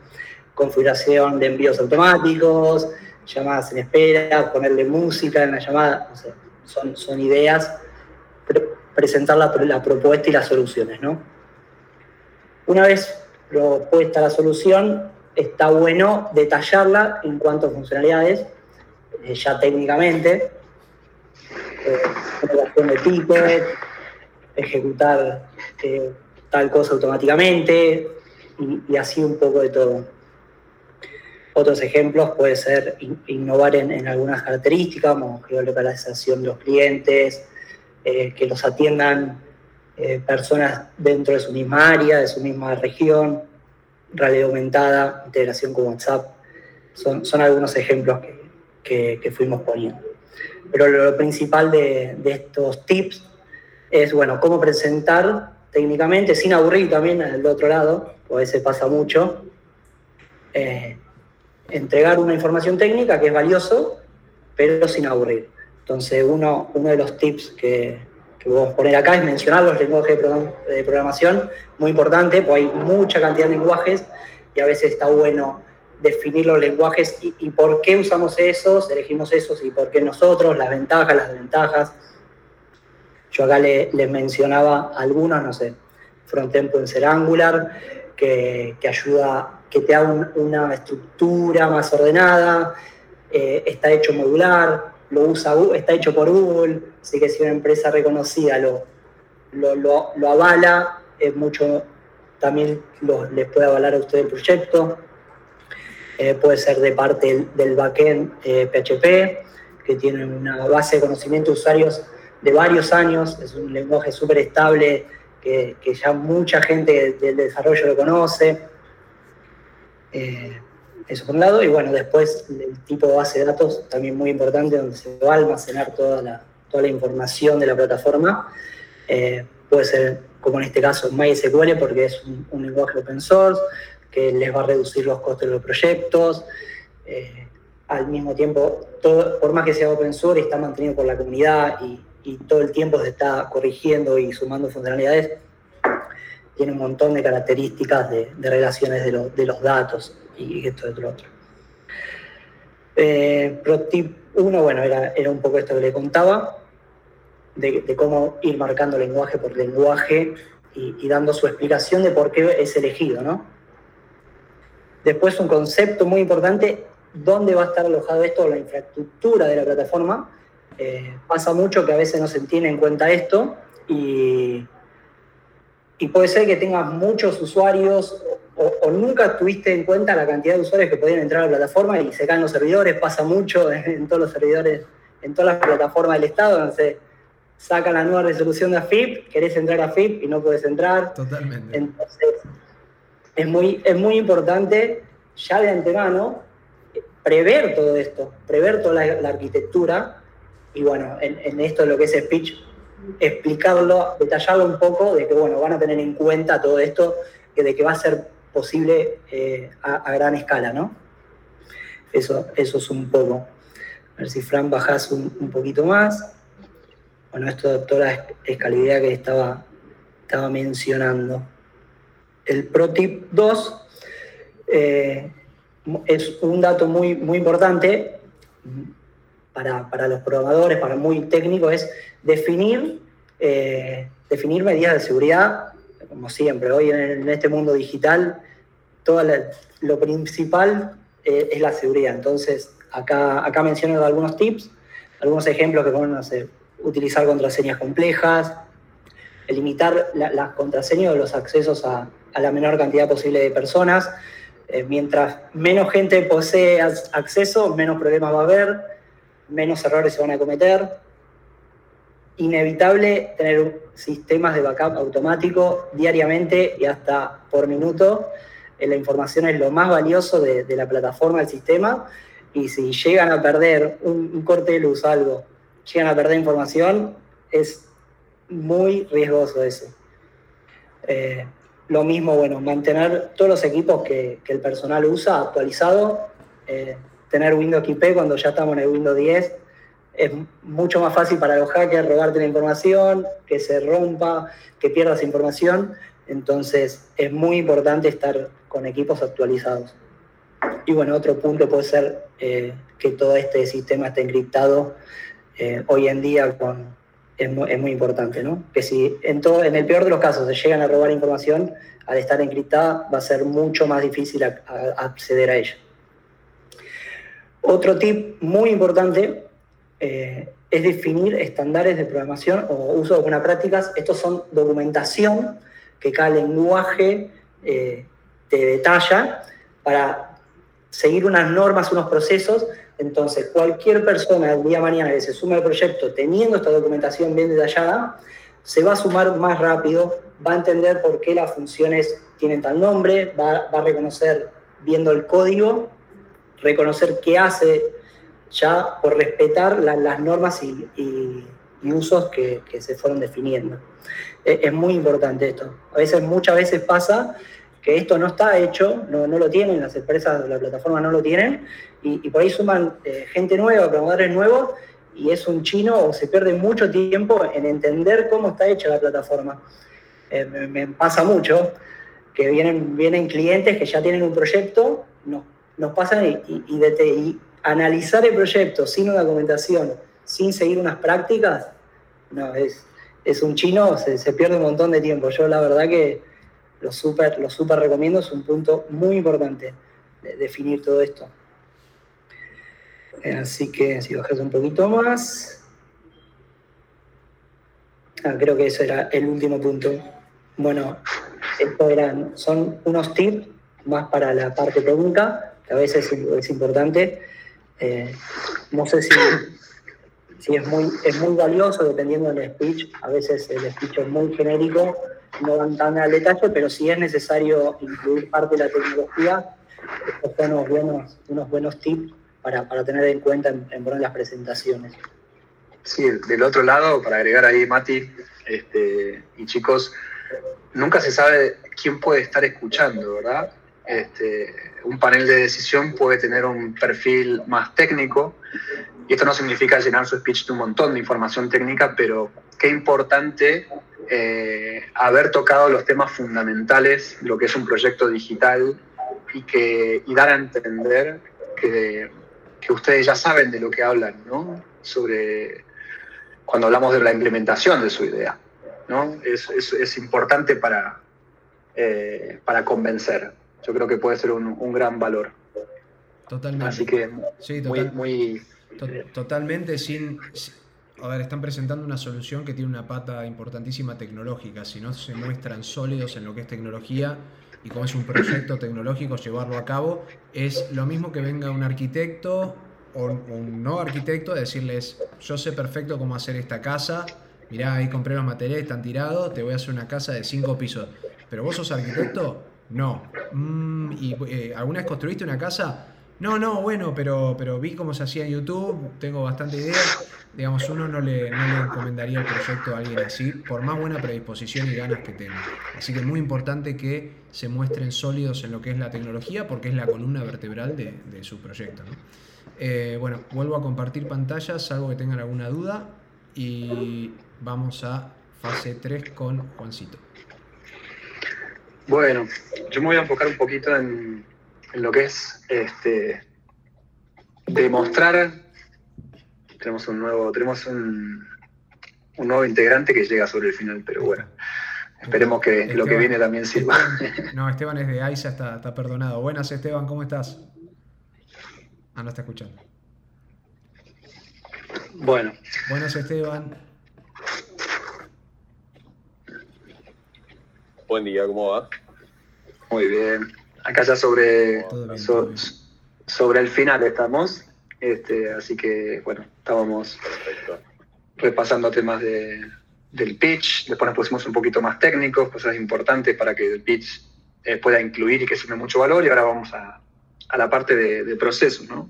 configuración de envíos automáticos, llamadas en espera, ponerle música en la llamada, son, son ideas, presentar la, la, propuesta y las soluciones, ¿no? Una vez propuesta la solución, está bueno detallarla en cuanto a funcionalidades, eh, ya técnicamente, eh, de ticket, ejecutar eh, tal cosa automáticamente y, así un poco de todo. Otros ejemplos puede ser innovar en, algunas características, como geolocalización de los clientes, eh, que los atiendan personas dentro de su misma área, de su misma región, realidad aumentada, integración con WhatsApp. Son, son algunos ejemplos que, que fuimos poniendo. Pero lo principal de, estos tips es, bueno, cómo presentar técnicamente, sin aburrir también al otro lado, porque a veces pasa mucho, eh, entregar una información técnica que es valioso, pero sin aburrir. Entonces, uno, uno de los tips que, que a poner acá es mencionar los lenguajes de programación, muy importante, porque hay mucha cantidad de lenguajes y a veces está bueno definir los lenguajes y, por qué usamos esos, elegimos esos y por qué nosotros, las ventajas, las desventajas. Yo acá les mencionaba algunos, no sé, Frontend puede ser Angular, que, que ayuda, que te da una estructura más ordenada, eh, está hecho modular, lo usa, está hecho por Google, así que si una empresa reconocida lo, lo, lo, avala, es mucho, también les puede avalar a usted el proyecto. Eh, puede ser de parte del, backend PHP, eh, que tiene una base de conocimiento de usuarios de varios años, es un lenguaje súper estable que, ya mucha gente del desarrollo lo conoce. Eh, eso por un lado, y bueno, después el tipo de base de datos también muy importante, donde se va a almacenar toda la, toda la información de la plataforma. puede ser, como en este caso, MySQL, porque es un, lenguaje open source, que les va a reducir los costes de los proyectos. Eh, al mismo tiempo, por más que sea open source, está mantenido por la comunidad y, todo el tiempo se está corrigiendo y sumando funcionalidades, tiene un montón de características de, relaciones de, los datos y esto de lo otro. Eh, tip 1, bueno, era, era, un poco esto que le contaba, de, cómo ir marcando lenguaje por lenguaje y, y, dando su explicación de por qué es elegido, ¿no? Después un concepto muy importante, ¿dónde va a estar alojado esto? La infraestructura de la plataforma. Eh, pasa mucho que a veces no se tiene en cuenta esto y, y puede ser que tengas muchos usuarios o, nunca tuviste en cuenta la cantidad de usuarios que podían entrar a la plataforma y se caen los servidores, pasa mucho en, todos los servidores, en todas las plataformas del Estado, donde sacan la nueva resolución de AFIP, querés entrar a AFIP y no puedes entrar. Totalmente. Entonces, es muy, es muy importante ya de antemano prever todo esto, prever toda la, arquitectura y bueno, en, esto lo que es speech, explicarlo, detallarlo un poco de que bueno, van a tener en cuenta todo esto, de que va a ser posible eh, a, gran escala, ¿no? Eso, eso es un poco. A ver si Fran bajas un, poquito más. Bueno, esto doctora es, idea que estaba, estaba mencionando. El ProTip 2 eh, es un dato muy, muy importante para, los programadores, para muy técnico, es definir, eh, definir medidas de seguridad, como siempre, hoy en, este mundo digital, todo lo principal eh, es la seguridad. Entonces, acá, acá menciono algunos tips, algunos ejemplos que pueden hacer, utilizar contraseñas complejas, limitar las contraseñas o los accesos a, a la menor cantidad posible de personas. Eh, mientras menos gente posee acceso, menos problemas va a haber, menos errores se van a cometer. Inevitable tener sistemas de backup automático diariamente y hasta por minuto. Eh, la información es lo más valioso de, la plataforma, del sistema, y si llegan a perder un, un corte de luz, algo, llegan a perder información, es muy riesgoso eso. Eh, lo mismo, bueno, mantener todos los equipos que, el personal usa actualizado, eh, tener Windows XP cuando ya estamos en el Windows 10, es mucho más fácil para los hackers robarte la información, que se rompa, que pierdas información. Entonces es muy importante estar con equipos actualizados. Y bueno, otro punto puede ser eh, que todo este sistema esté encriptado eh, hoy en día es, muy, importante, ¿no? Que si en el peor de los casos se llegan a robar información, al estar encriptada va a ser mucho más difícil acceder a ella. Otro tip muy importante eh, es definir estándares de programación o uso de buenas prácticas. Estos son documentación que cada lenguaje eh, te detalla para seguir unas normas, unos procesos. Entonces, cualquier persona el día de mañana que se sume al proyecto teniendo esta documentación bien detallada, se va a sumar más rápido, va a entender por qué las funciones tienen tal nombre, va, a reconocer viendo el código, reconocer qué hace ya por respetar las normas y, usos que, se fueron definiendo. Es, muy importante esto. A veces, muchas veces pasa que esto no está hecho, no, lo tienen, las empresas, la plataforma no lo tienen, y, por ahí suman eh, gente nueva, programadores nuevos, y es un chino o se pierde mucho tiempo en entender cómo está hecha la plataforma. Eh, me, pasa mucho que vienen, vienen clientes que ya tienen un proyecto, nos, nos pasan y, analizar el proyecto sin una documentación, sin seguir unas prácticas, no, es, es un chino, se, pierde un montón de tiempo. Yo la verdad que lo súper lo super recomiendo, es un punto muy importante de definir todo esto. Eh, así que si bajas un poquito más. Ah, creo que ese era el último punto. Bueno, esto eran, son unos tips más para la parte técnica, a veces es importante. Eh, no sé si, es, muy, es muy valioso dependiendo del speech. A veces el speech es muy genérico, no van tan al detalle, pero si es necesario incluir parte de la tecnología, estos son unos buenos, unos buenos tips para, tener en cuenta en, en las presentaciones. Sí, del otro lado, para agregar ahí, Mati este, y chicos, nunca se sabe quién puede estar escuchando, ¿verdad? Este, un panel de decisión puede tener un perfil más técnico, y esto no significa llenar su speech de un montón de información técnica, pero qué importante eh, haber tocado los temas fundamentales, lo que es un proyecto digital, y, que, y dar a entender que, que ustedes ya saben de lo que hablan, ¿no? Sobre cuando hablamos de la implementación de su idea, ¿no? Es, es, importante para, eh, para convencer yo creo que puede ser un, gran valor. Totalmente. Así que sí, muy, totalmente sin, A ver, están presentando una solución que tiene una pata importantísima tecnológica. Si no se muestran sólidos en lo que es tecnología y como es un proyecto tecnológico llevarlo a cabo, es lo mismo que venga un arquitecto o un no arquitecto a decirles, yo sé perfecto cómo hacer esta casa, mirá, ahí compré los materiales, están tirados, te voy a hacer una casa de cinco pisos. Pero vos sos arquitecto, no. Mm, ¿Y eh, alguna vez construiste una casa? No, no, bueno, pero, pero vi cómo se hacía en YouTube, tengo bastante idea. Digamos, uno no le, no le encomendaría el proyecto a alguien así, por más buena predisposición y ganas que tenga. Así que es muy importante que se muestren sólidos en lo que es la tecnología, porque es la columna vertebral de, su proyecto. Eh, bueno, vuelvo a compartir pantallas, algo que tengan alguna duda, y vamos a fase 3 con Juancito. Bueno, yo me voy a enfocar un poquito en, lo que es este demostrar. Tenemos un nuevo, tenemos un, nuevo integrante que llega sobre el final, pero bueno. Esperemos que lo que viene también sirva. no, Esteban es de AISA, está, está perdonado. Buenas, Esteban, ¿cómo estás? Ah, no está escuchando. Bueno. Buenas, Esteban. Buen día, ¿cómo va? Muy bien. Acá ya sobre, sobre el final estamos. Este, así que, bueno, estábamos repasando temas de, del pitch. Después nos pusimos un poquito más técnicos, cosas importantes para que el pitch eh, pueda incluir y que sirva mucho valor. Y ahora vamos a, la parte de, proceso, ¿no?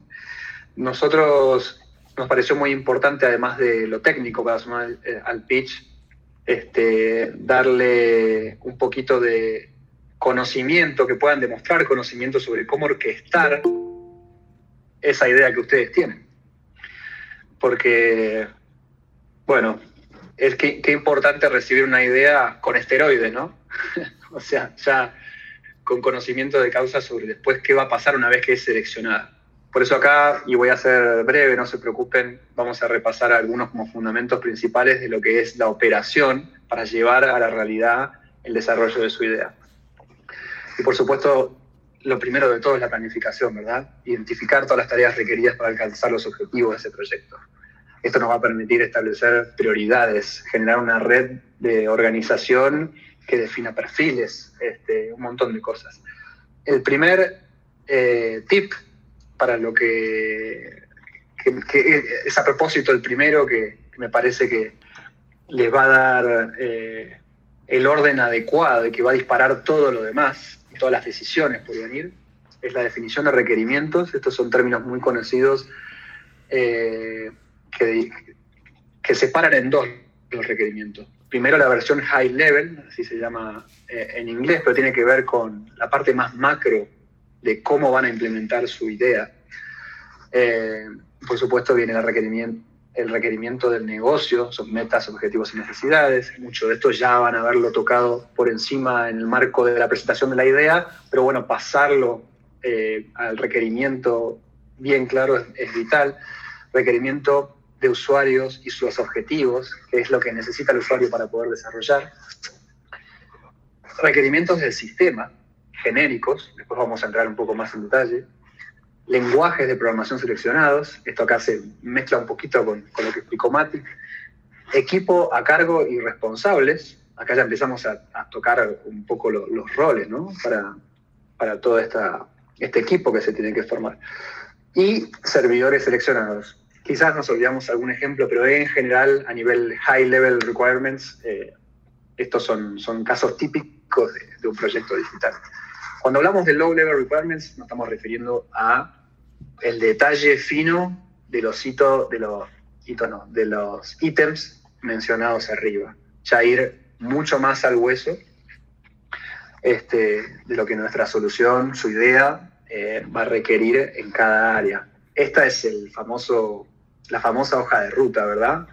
Nosotros nos pareció muy importante, además de lo técnico para sumar al pitch, este, darle un poquito de conocimiento, que puedan demostrar conocimiento sobre cómo orquestar esa idea que ustedes tienen. Porque, bueno, es que, qué importante recibir una idea con esteroides, ¿no? o sea, ya con conocimiento de causa sobre después qué va a pasar una vez que es seleccionada. Por eso acá, y voy a ser breve, no se preocupen, vamos a repasar algunos como fundamentos principales de lo que es la operación para llevar a la realidad el desarrollo de su idea. Y por supuesto, lo primero de todo es la planificación, ¿verdad? Identificar todas las tareas requeridas para alcanzar los objetivos de ese proyecto. Esto nos va a permitir establecer prioridades, generar una red de organización que defina perfiles, este, un montón de cosas. El primer eh, tip para lo que, es a propósito el primero que, me parece que les va a dar eh, el orden adecuado y que va a disparar todo lo demás, todas las decisiones por venir, es la definición de requerimientos. Estos son términos muy conocidos eh, que, que separan en dos los requerimientos primero la versión high level, así se llama eh, en inglés, pero tiene que ver con la parte más macro de cómo van a implementar su idea. Eh, por supuesto viene el requerimiento, el requerimiento del negocio, son metas, objetivos y necesidades. Mucho de esto ya van a haberlo tocado por encima en el marco de la presentación de la idea, pero bueno, pasarlo eh, al requerimiento bien claro es, es vital. Requerimiento de usuarios y sus objetivos, que es lo que necesita el usuario para poder desarrollar. Requerimientos del sistema, genéricos, después vamos a entrar un poco más en detalle. Lenguajes de programación seleccionados, esto acá se mezcla un poquito con, lo que explicó Mati. Equipo a cargo y responsables, acá ya empezamos a, tocar un poco los roles ¿no? para, para todo esta, este equipo que se tiene que formar. Y servidores seleccionados, Quizás nos olvidamos algún ejemplo, pero en general, a nivel high level requirements, eh, estos son, son casos típicos de, un proyecto digital. Cuando hablamos de low level requirements, nos estamos refiriendo a el detalle fino de los hitos, de los hitos no, de los ítems mencionados arriba. Ya ir mucho más al hueso este, de lo que nuestra solución, su idea, eh, va a requerir en cada área. Esta es la famosa hoja de ruta, ¿verdad?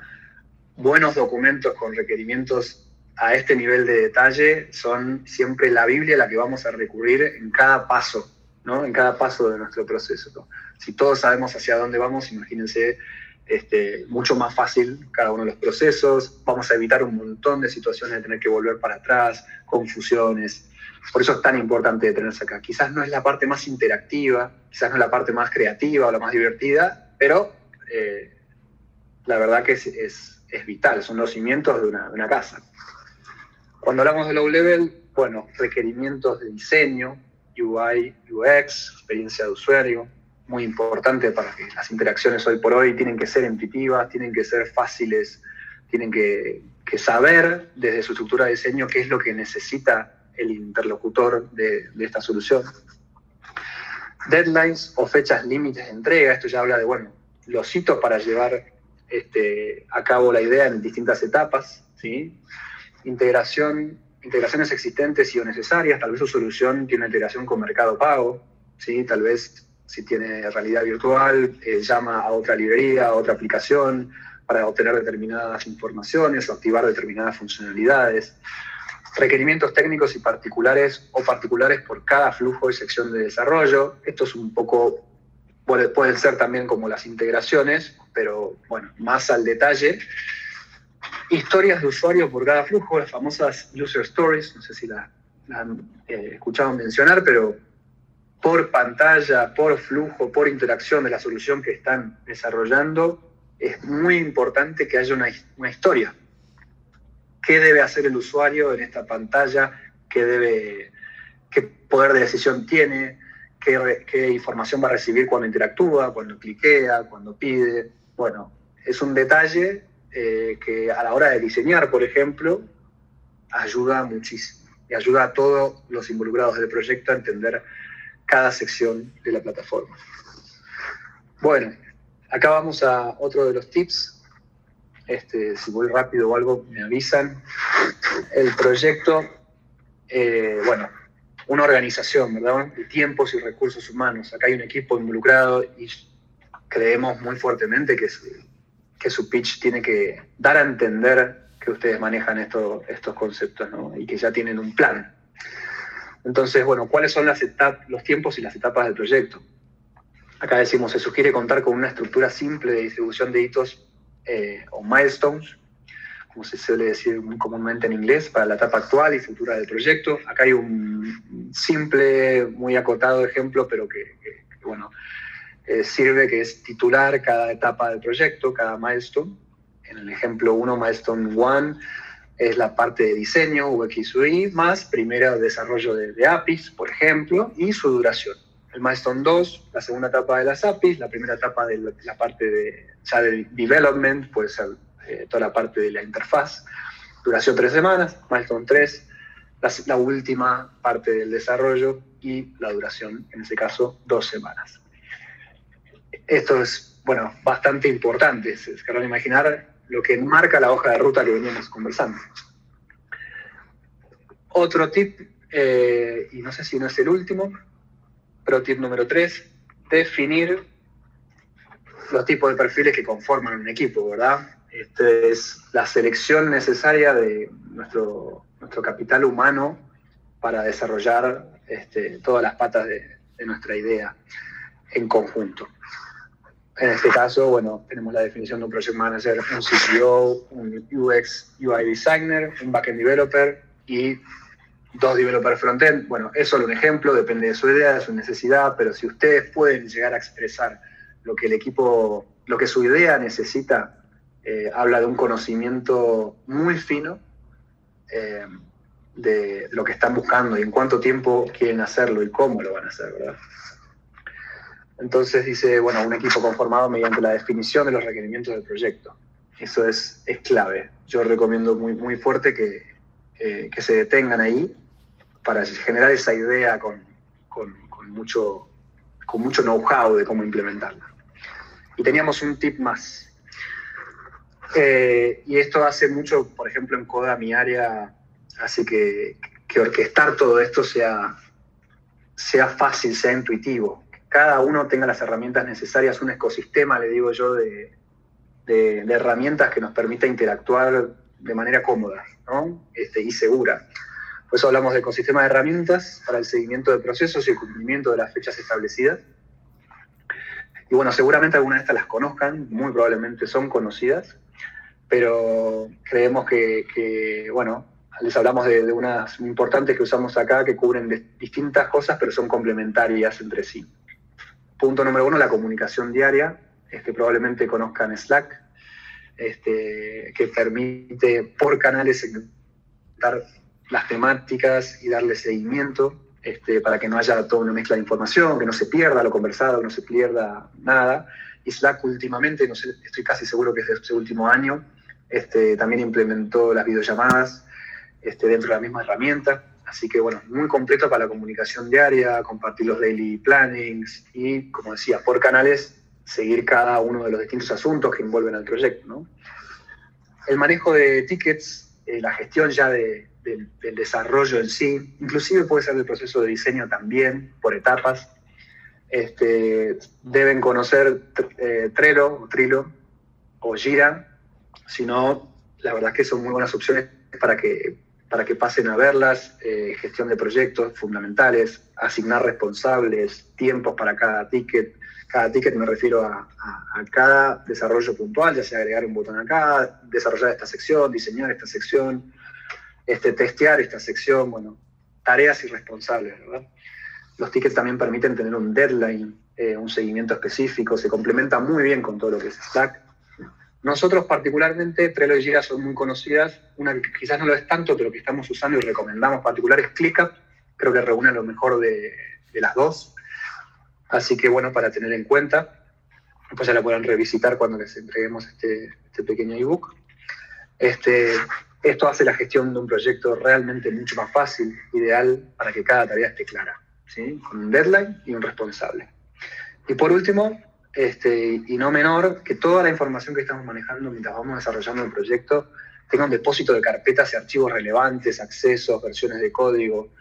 Buenos documentos con requerimientos a este nivel de detalle son siempre la Biblia a la que vamos a recurrir en cada paso, ¿no? En cada paso de nuestro proceso. Si todos sabemos hacia dónde vamos, imagínense este, mucho más fácil cada uno de los procesos, vamos a evitar un montón de situaciones de tener que volver para atrás, confusiones. Por eso es tan importante detenerse acá. Quizás no es la parte más interactiva, quizás no es la parte más creativa o la más divertida, pero eh, la verdad que es, vital, son los cimientos de una, casa. Cuando hablamos de low level, bueno, requerimientos de diseño, UI, UX, experiencia de usuario, muy importante para que las interacciones hoy por hoy tienen que ser intuitivas, tienen que ser fáciles, tienen que, saber desde su estructura de diseño qué es lo que necesita el interlocutor de, de esta solución. Deadlines o fechas límites de entrega, esto ya habla de, bueno, los hitos para llevar este, a cabo la idea en distintas etapas, ¿sí? Integración, integraciones existentes y o necesarias, tal vez su solución tiene una integración con Mercado Pago, ¿sí? Tal vez si tiene realidad virtual, eh, llama a otra librería, a otra aplicación para obtener determinadas informaciones o activar determinadas funcionalidades. Requerimientos técnicos y particulares o particulares por cada flujo y sección de desarrollo. Esto es un poco pueden ser también como las integraciones, pero bueno, más al detalle. Historias de usuario por cada flujo, las famosas user stories, no sé si las la han eh, escuchado mencionar, pero por pantalla, por flujo, por interacción de la solución que están desarrollando, es muy importante que haya una, historia. ¿Qué debe hacer el usuario en esta pantalla? ¿Qué, debe, qué poder de decisión tiene? qué, información va a recibir cuando interactúa, cuando cliquea, cuando pide. Bueno, es un detalle eh, que a la hora de diseñar, por ejemplo, ayuda muchísimo y ayuda a todos los involucrados del proyecto a entender cada sección de la plataforma. Bueno, acá vamos a otro de los tips. Este, si voy rápido o algo, me avisan. El proyecto, eh, bueno, una organización, ¿verdad? De tiempos y recursos humanos. Acá hay un equipo involucrado y creemos muy fuertemente que, que su pitch tiene que dar a entender que ustedes manejan estos conceptos ¿no? y que ya tienen un plan. Entonces, bueno, ¿cuáles son las etapas, los tiempos y las etapas del proyecto? Acá decimos, se sugiere contar con una estructura simple de distribución de hitos eh, o milestones, como se suele decir muy comúnmente en inglés, para la etapa actual y futura del proyecto. Acá hay un simple, muy acotado ejemplo, pero que, bueno, eh, sirve, que es titular cada etapa del proyecto, cada milestone. En el ejemplo 1, milestone 1, es la parte de diseño, UX UI, más primero desarrollo de, de APIs, por ejemplo, y su duración el milestone 2, la segunda etapa de las APIs, la primera etapa de la, parte de, ya de development, puede ser eh, toda la parte de la interfaz, duración tres semanas, milestone 3, la, última parte del desarrollo y la duración, en ese caso, dos semanas. Esto es, bueno, bastante importante, se querrán imaginar lo que marca la hoja de ruta que veníamos conversando. Otro tip, eh, y no sé si no es el último, pero tip número tres, definir los tipos de perfiles que conforman un equipo, ¿verdad? Este es la selección necesaria de nuestro, nuestro capital humano para desarrollar este, todas las patas de, nuestra idea en conjunto. En este caso, bueno, tenemos la definición de un project manager, un CTO, un UX, UI designer, un backend developer y dos developers frontend, bueno, es solo un ejemplo, depende de su idea, de su necesidad, pero si ustedes pueden llegar a expresar lo que el equipo, lo que su idea necesita, eh, habla de un conocimiento muy fino eh, de lo que están buscando y en cuánto tiempo quieren hacerlo y cómo lo van a hacer, ¿verdad? Entonces dice, bueno, un equipo conformado mediante la definición de los requerimientos del proyecto. Eso es, es clave. Yo recomiendo muy, muy fuerte que, que se detengan ahí para generar esa idea con, mucho, con mucho know-how de cómo implementarla. Y teníamos un tip más. Eh, y esto hace mucho, por ejemplo, en Coda, mi área, hace que, que orquestar todo esto sea, sea fácil, sea intuitivo. Cada uno tenga las herramientas necesarias, un ecosistema, le digo yo, de herramientas que nos permita interactuar de manera cómoda ¿no? este, y segura. Por eso hablamos de ecosistema de herramientas para el seguimiento de procesos y el cumplimiento de las fechas establecidas. Y bueno, seguramente algunas de estas las conozcan, muy probablemente son conocidas, pero creemos que, bueno, les hablamos de, unas importantes que usamos acá que cubren distintas cosas, pero son complementarias entre sí. Punto número uno, la comunicación diaria. Este, probablemente conozcan Slack, este, que permite por canales dar las temáticas y darle seguimiento este, para que no haya toda una mezcla de información, que no se pierda lo conversado, no se pierda nada. Y Slack últimamente, no sé, estoy casi seguro que es de este último año, este, también implementó las videollamadas este, dentro de la misma herramienta. Así que bueno, muy completo para la comunicación diaria, compartir los daily plannings y, como decía, por canales, seguir cada uno de los distintos asuntos que envuelven al proyecto. El manejo de tickets, eh, la gestión ya de, del, desarrollo en sí, inclusive puede ser del proceso de diseño también, por etapas. Este, deben conocer eh, Trello, Trilo o Gira, si no, la verdad es que son muy buenas opciones para que, para que pasen a verlas, eh, gestión de proyectos fundamentales, asignar responsables, tiempos para cada ticket, cada ticket me refiero a, cada desarrollo puntual, ya sea agregar un botón acá, desarrollar esta sección, diseñar esta sección, este, testear esta sección, bueno, tareas irresponsables, ¿verdad? Los tickets también permiten tener un deadline, eh, un seguimiento específico, se complementa muy bien con todo lo que es Slack. Nosotros particularmente, Trello y Jira son muy conocidas, una que quizás no lo es tanto, pero que estamos usando y recomendamos particular es ClickUp, creo que reúne lo mejor de, las dos, así que bueno, para tener en cuenta, después ya la puedan revisitar cuando les entreguemos este, este pequeño ebook. Este, esto hace la gestión de un proyecto realmente mucho más fácil, ideal para que cada tarea esté clara, ¿sí? con un deadline y un responsable. Y por último, este, y no menor, que toda la información que estamos manejando mientras vamos desarrollando el proyecto tenga un depósito de carpetas y archivos relevantes, accesos, versiones de código.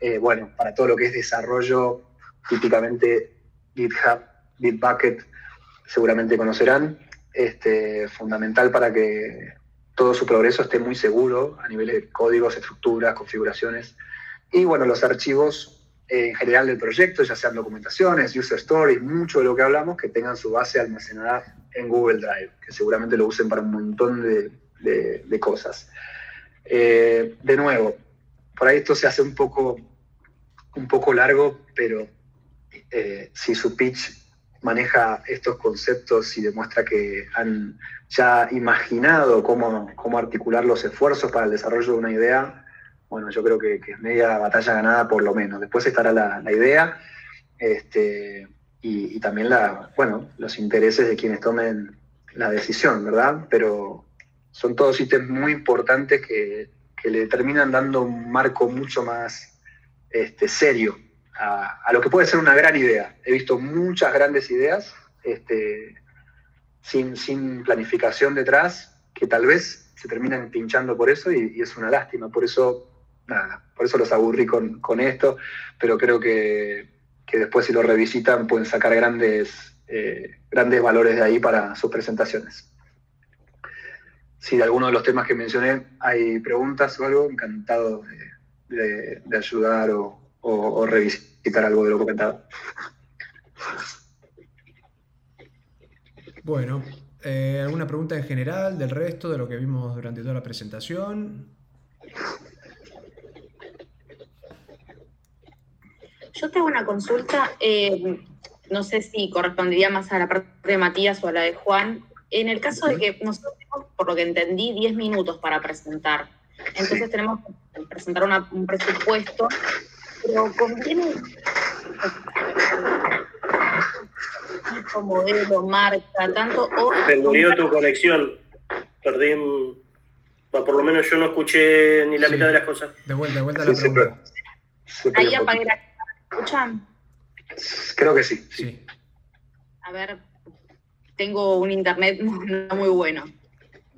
Eh, bueno, para todo lo que es desarrollo, típicamente GitHub, Bitbucket, seguramente conocerán. Este, fundamental para que todo su progreso esté muy seguro a nivel de códigos, estructuras, configuraciones. Y bueno, los archivos en general del proyecto, ya sean documentaciones, user stories, mucho de lo que hablamos, que tengan su base almacenada en Google Drive, que seguramente lo usen para un montón de, cosas. Eh, de nuevo, por ahí esto se hace un poco, un poco largo, pero eh, si su pitch maneja estos conceptos y demuestra que han ya imaginado cómo, cómo articular los esfuerzos para el desarrollo de una idea, bueno, yo creo que, es media batalla ganada por lo menos. Después estará la, idea este, y, también la, bueno, los intereses de quienes tomen la decisión, ¿verdad? Pero son todos ítems muy importantes que, le terminan dando un marco mucho más este, serio a, lo que puede ser una gran idea. He visto muchas grandes ideas este, sin, sin planificación detrás que tal vez se terminan pinchando por eso y es una lástima. Por eso nada, por eso los aburrí con, esto, pero creo que, después si lo revisitan pueden sacar grandes, eh, grandes valores de ahí para sus presentaciones. Si de alguno de los temas que mencioné hay preguntas o algo, encantado de, ayudar o, revisitar algo de lo comentado. Bueno, eh, ¿alguna pregunta en general del resto de lo que vimos durante toda la presentación? Yo tengo una consulta, eh, no sé si correspondería más a la parte de Matías o a la de Juan. En el caso de que nosotros tenemos, por lo que entendí, 10 minutos para presentar. Entonces tenemos que presentar un presupuesto, pero conviene tipo, modelo, marca, tanto o... Perdió tu conexión. Perdí... por lo menos yo no escuché ni la mitad de las cosas. De vuelta, de vuelta a la pregunta. Ahí apagué la escuchan? Creo que sí, sí. A ver, tengo un internet no muy bueno.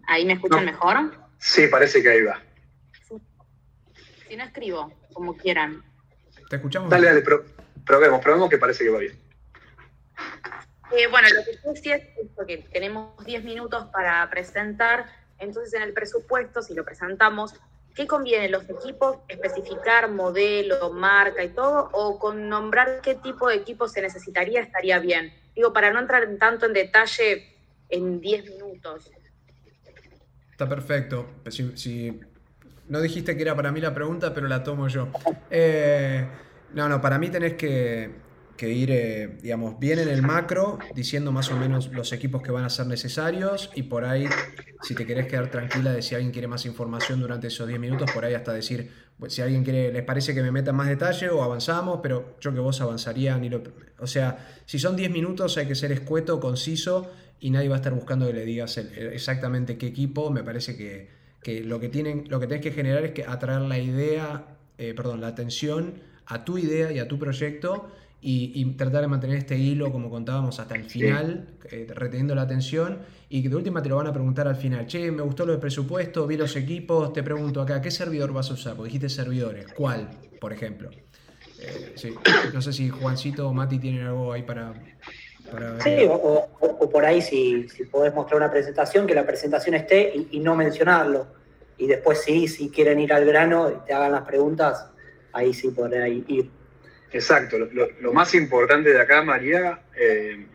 ¿Ahí me escuchan mejor? Sí, parece que ahí va. Si no escribo, como quieran. Te escuchamos. Dale, dale, probemos, probemos que parece que va bien. Eh, bueno, lo que yo decía es que tenemos 10 minutos para presentar, entonces en el presupuesto, si lo presentamos, ¿Qué conviene? ¿Los equipos especificar modelo, marca y todo? ¿O con nombrar qué tipo de equipo se necesitaría estaría bien? Digo, para no entrar tanto en detalle en 10 minutos. Está perfecto. Si, no dijiste que era para mí la pregunta, pero la tomo yo. Eh, no, no, para mí tenés que que ir, eh, digamos, bien en el macro, diciendo más o menos los equipos que van a ser necesarios y por ahí, si te querés quedar tranquila de si alguien quiere más información durante esos 10 minutos, por ahí hasta decir, pues, si alguien quiere, les parece que me meta más detalle o avanzamos, pero yo que vos avanzaría, ni lo, o sea, si son 10 minutos hay que ser escueto, conciso y nadie va a estar buscando que le digas exactamente qué equipo, me parece que, que lo que tienen, lo que tenés que generar es que atraer la idea, eh, perdón, la atención a tu idea y a tu proyecto y, tratar de mantener este hilo, como contábamos, hasta el final, eh, reteniendo la atención, y que de última te lo van a preguntar al final, che, me gustó lo del presupuesto, vi los equipos, te pregunto acá, ¿qué servidor vas a usar? Porque dijiste servidores, ¿cuál, por ejemplo? Eh, sí. No sé si Juancito o Mati tienen algo ahí para... para sí, o, por ahí si, si podés mostrar una presentación, que la presentación esté y, y no mencionarlo. Y después sí, si quieren ir al grano y te hagan las preguntas, ahí sí podrán ir Exacto, lo, más importante de acá, María, eh,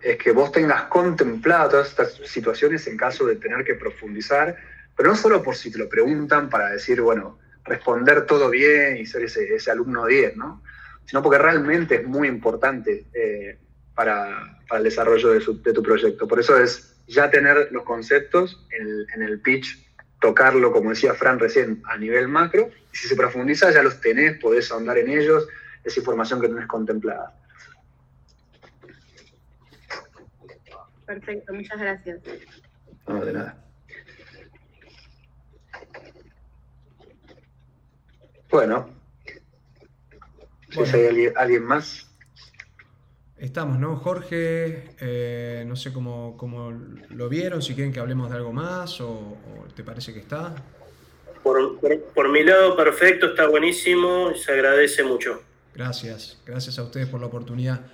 es que vos tengas contemplado todas estas situaciones en caso de tener que profundizar, pero no solo por si te lo preguntan para decir, bueno, responder todo bien y ser ese, alumno 10, ¿no? Sino porque realmente es muy importante eh, para, el desarrollo de, tu proyecto. Por eso es ya tener los conceptos en en el pitch, tocarlo, como decía Fran recién, a nivel macro, y si se profundiza ya los tenés, podés ahondar en ellos, esa información que tenés contemplada. Perfecto, muchas gracias. No, de nada. Bueno, si hay alguien, más. estamos, ¿no? Jorge, eh, no sé cómo, cómo, lo vieron, si quieren que hablemos de algo más o, te parece que está. Por, por, mi lado, perfecto, está buenísimo, se agradece mucho. Gracias, gracias a ustedes por la oportunidad.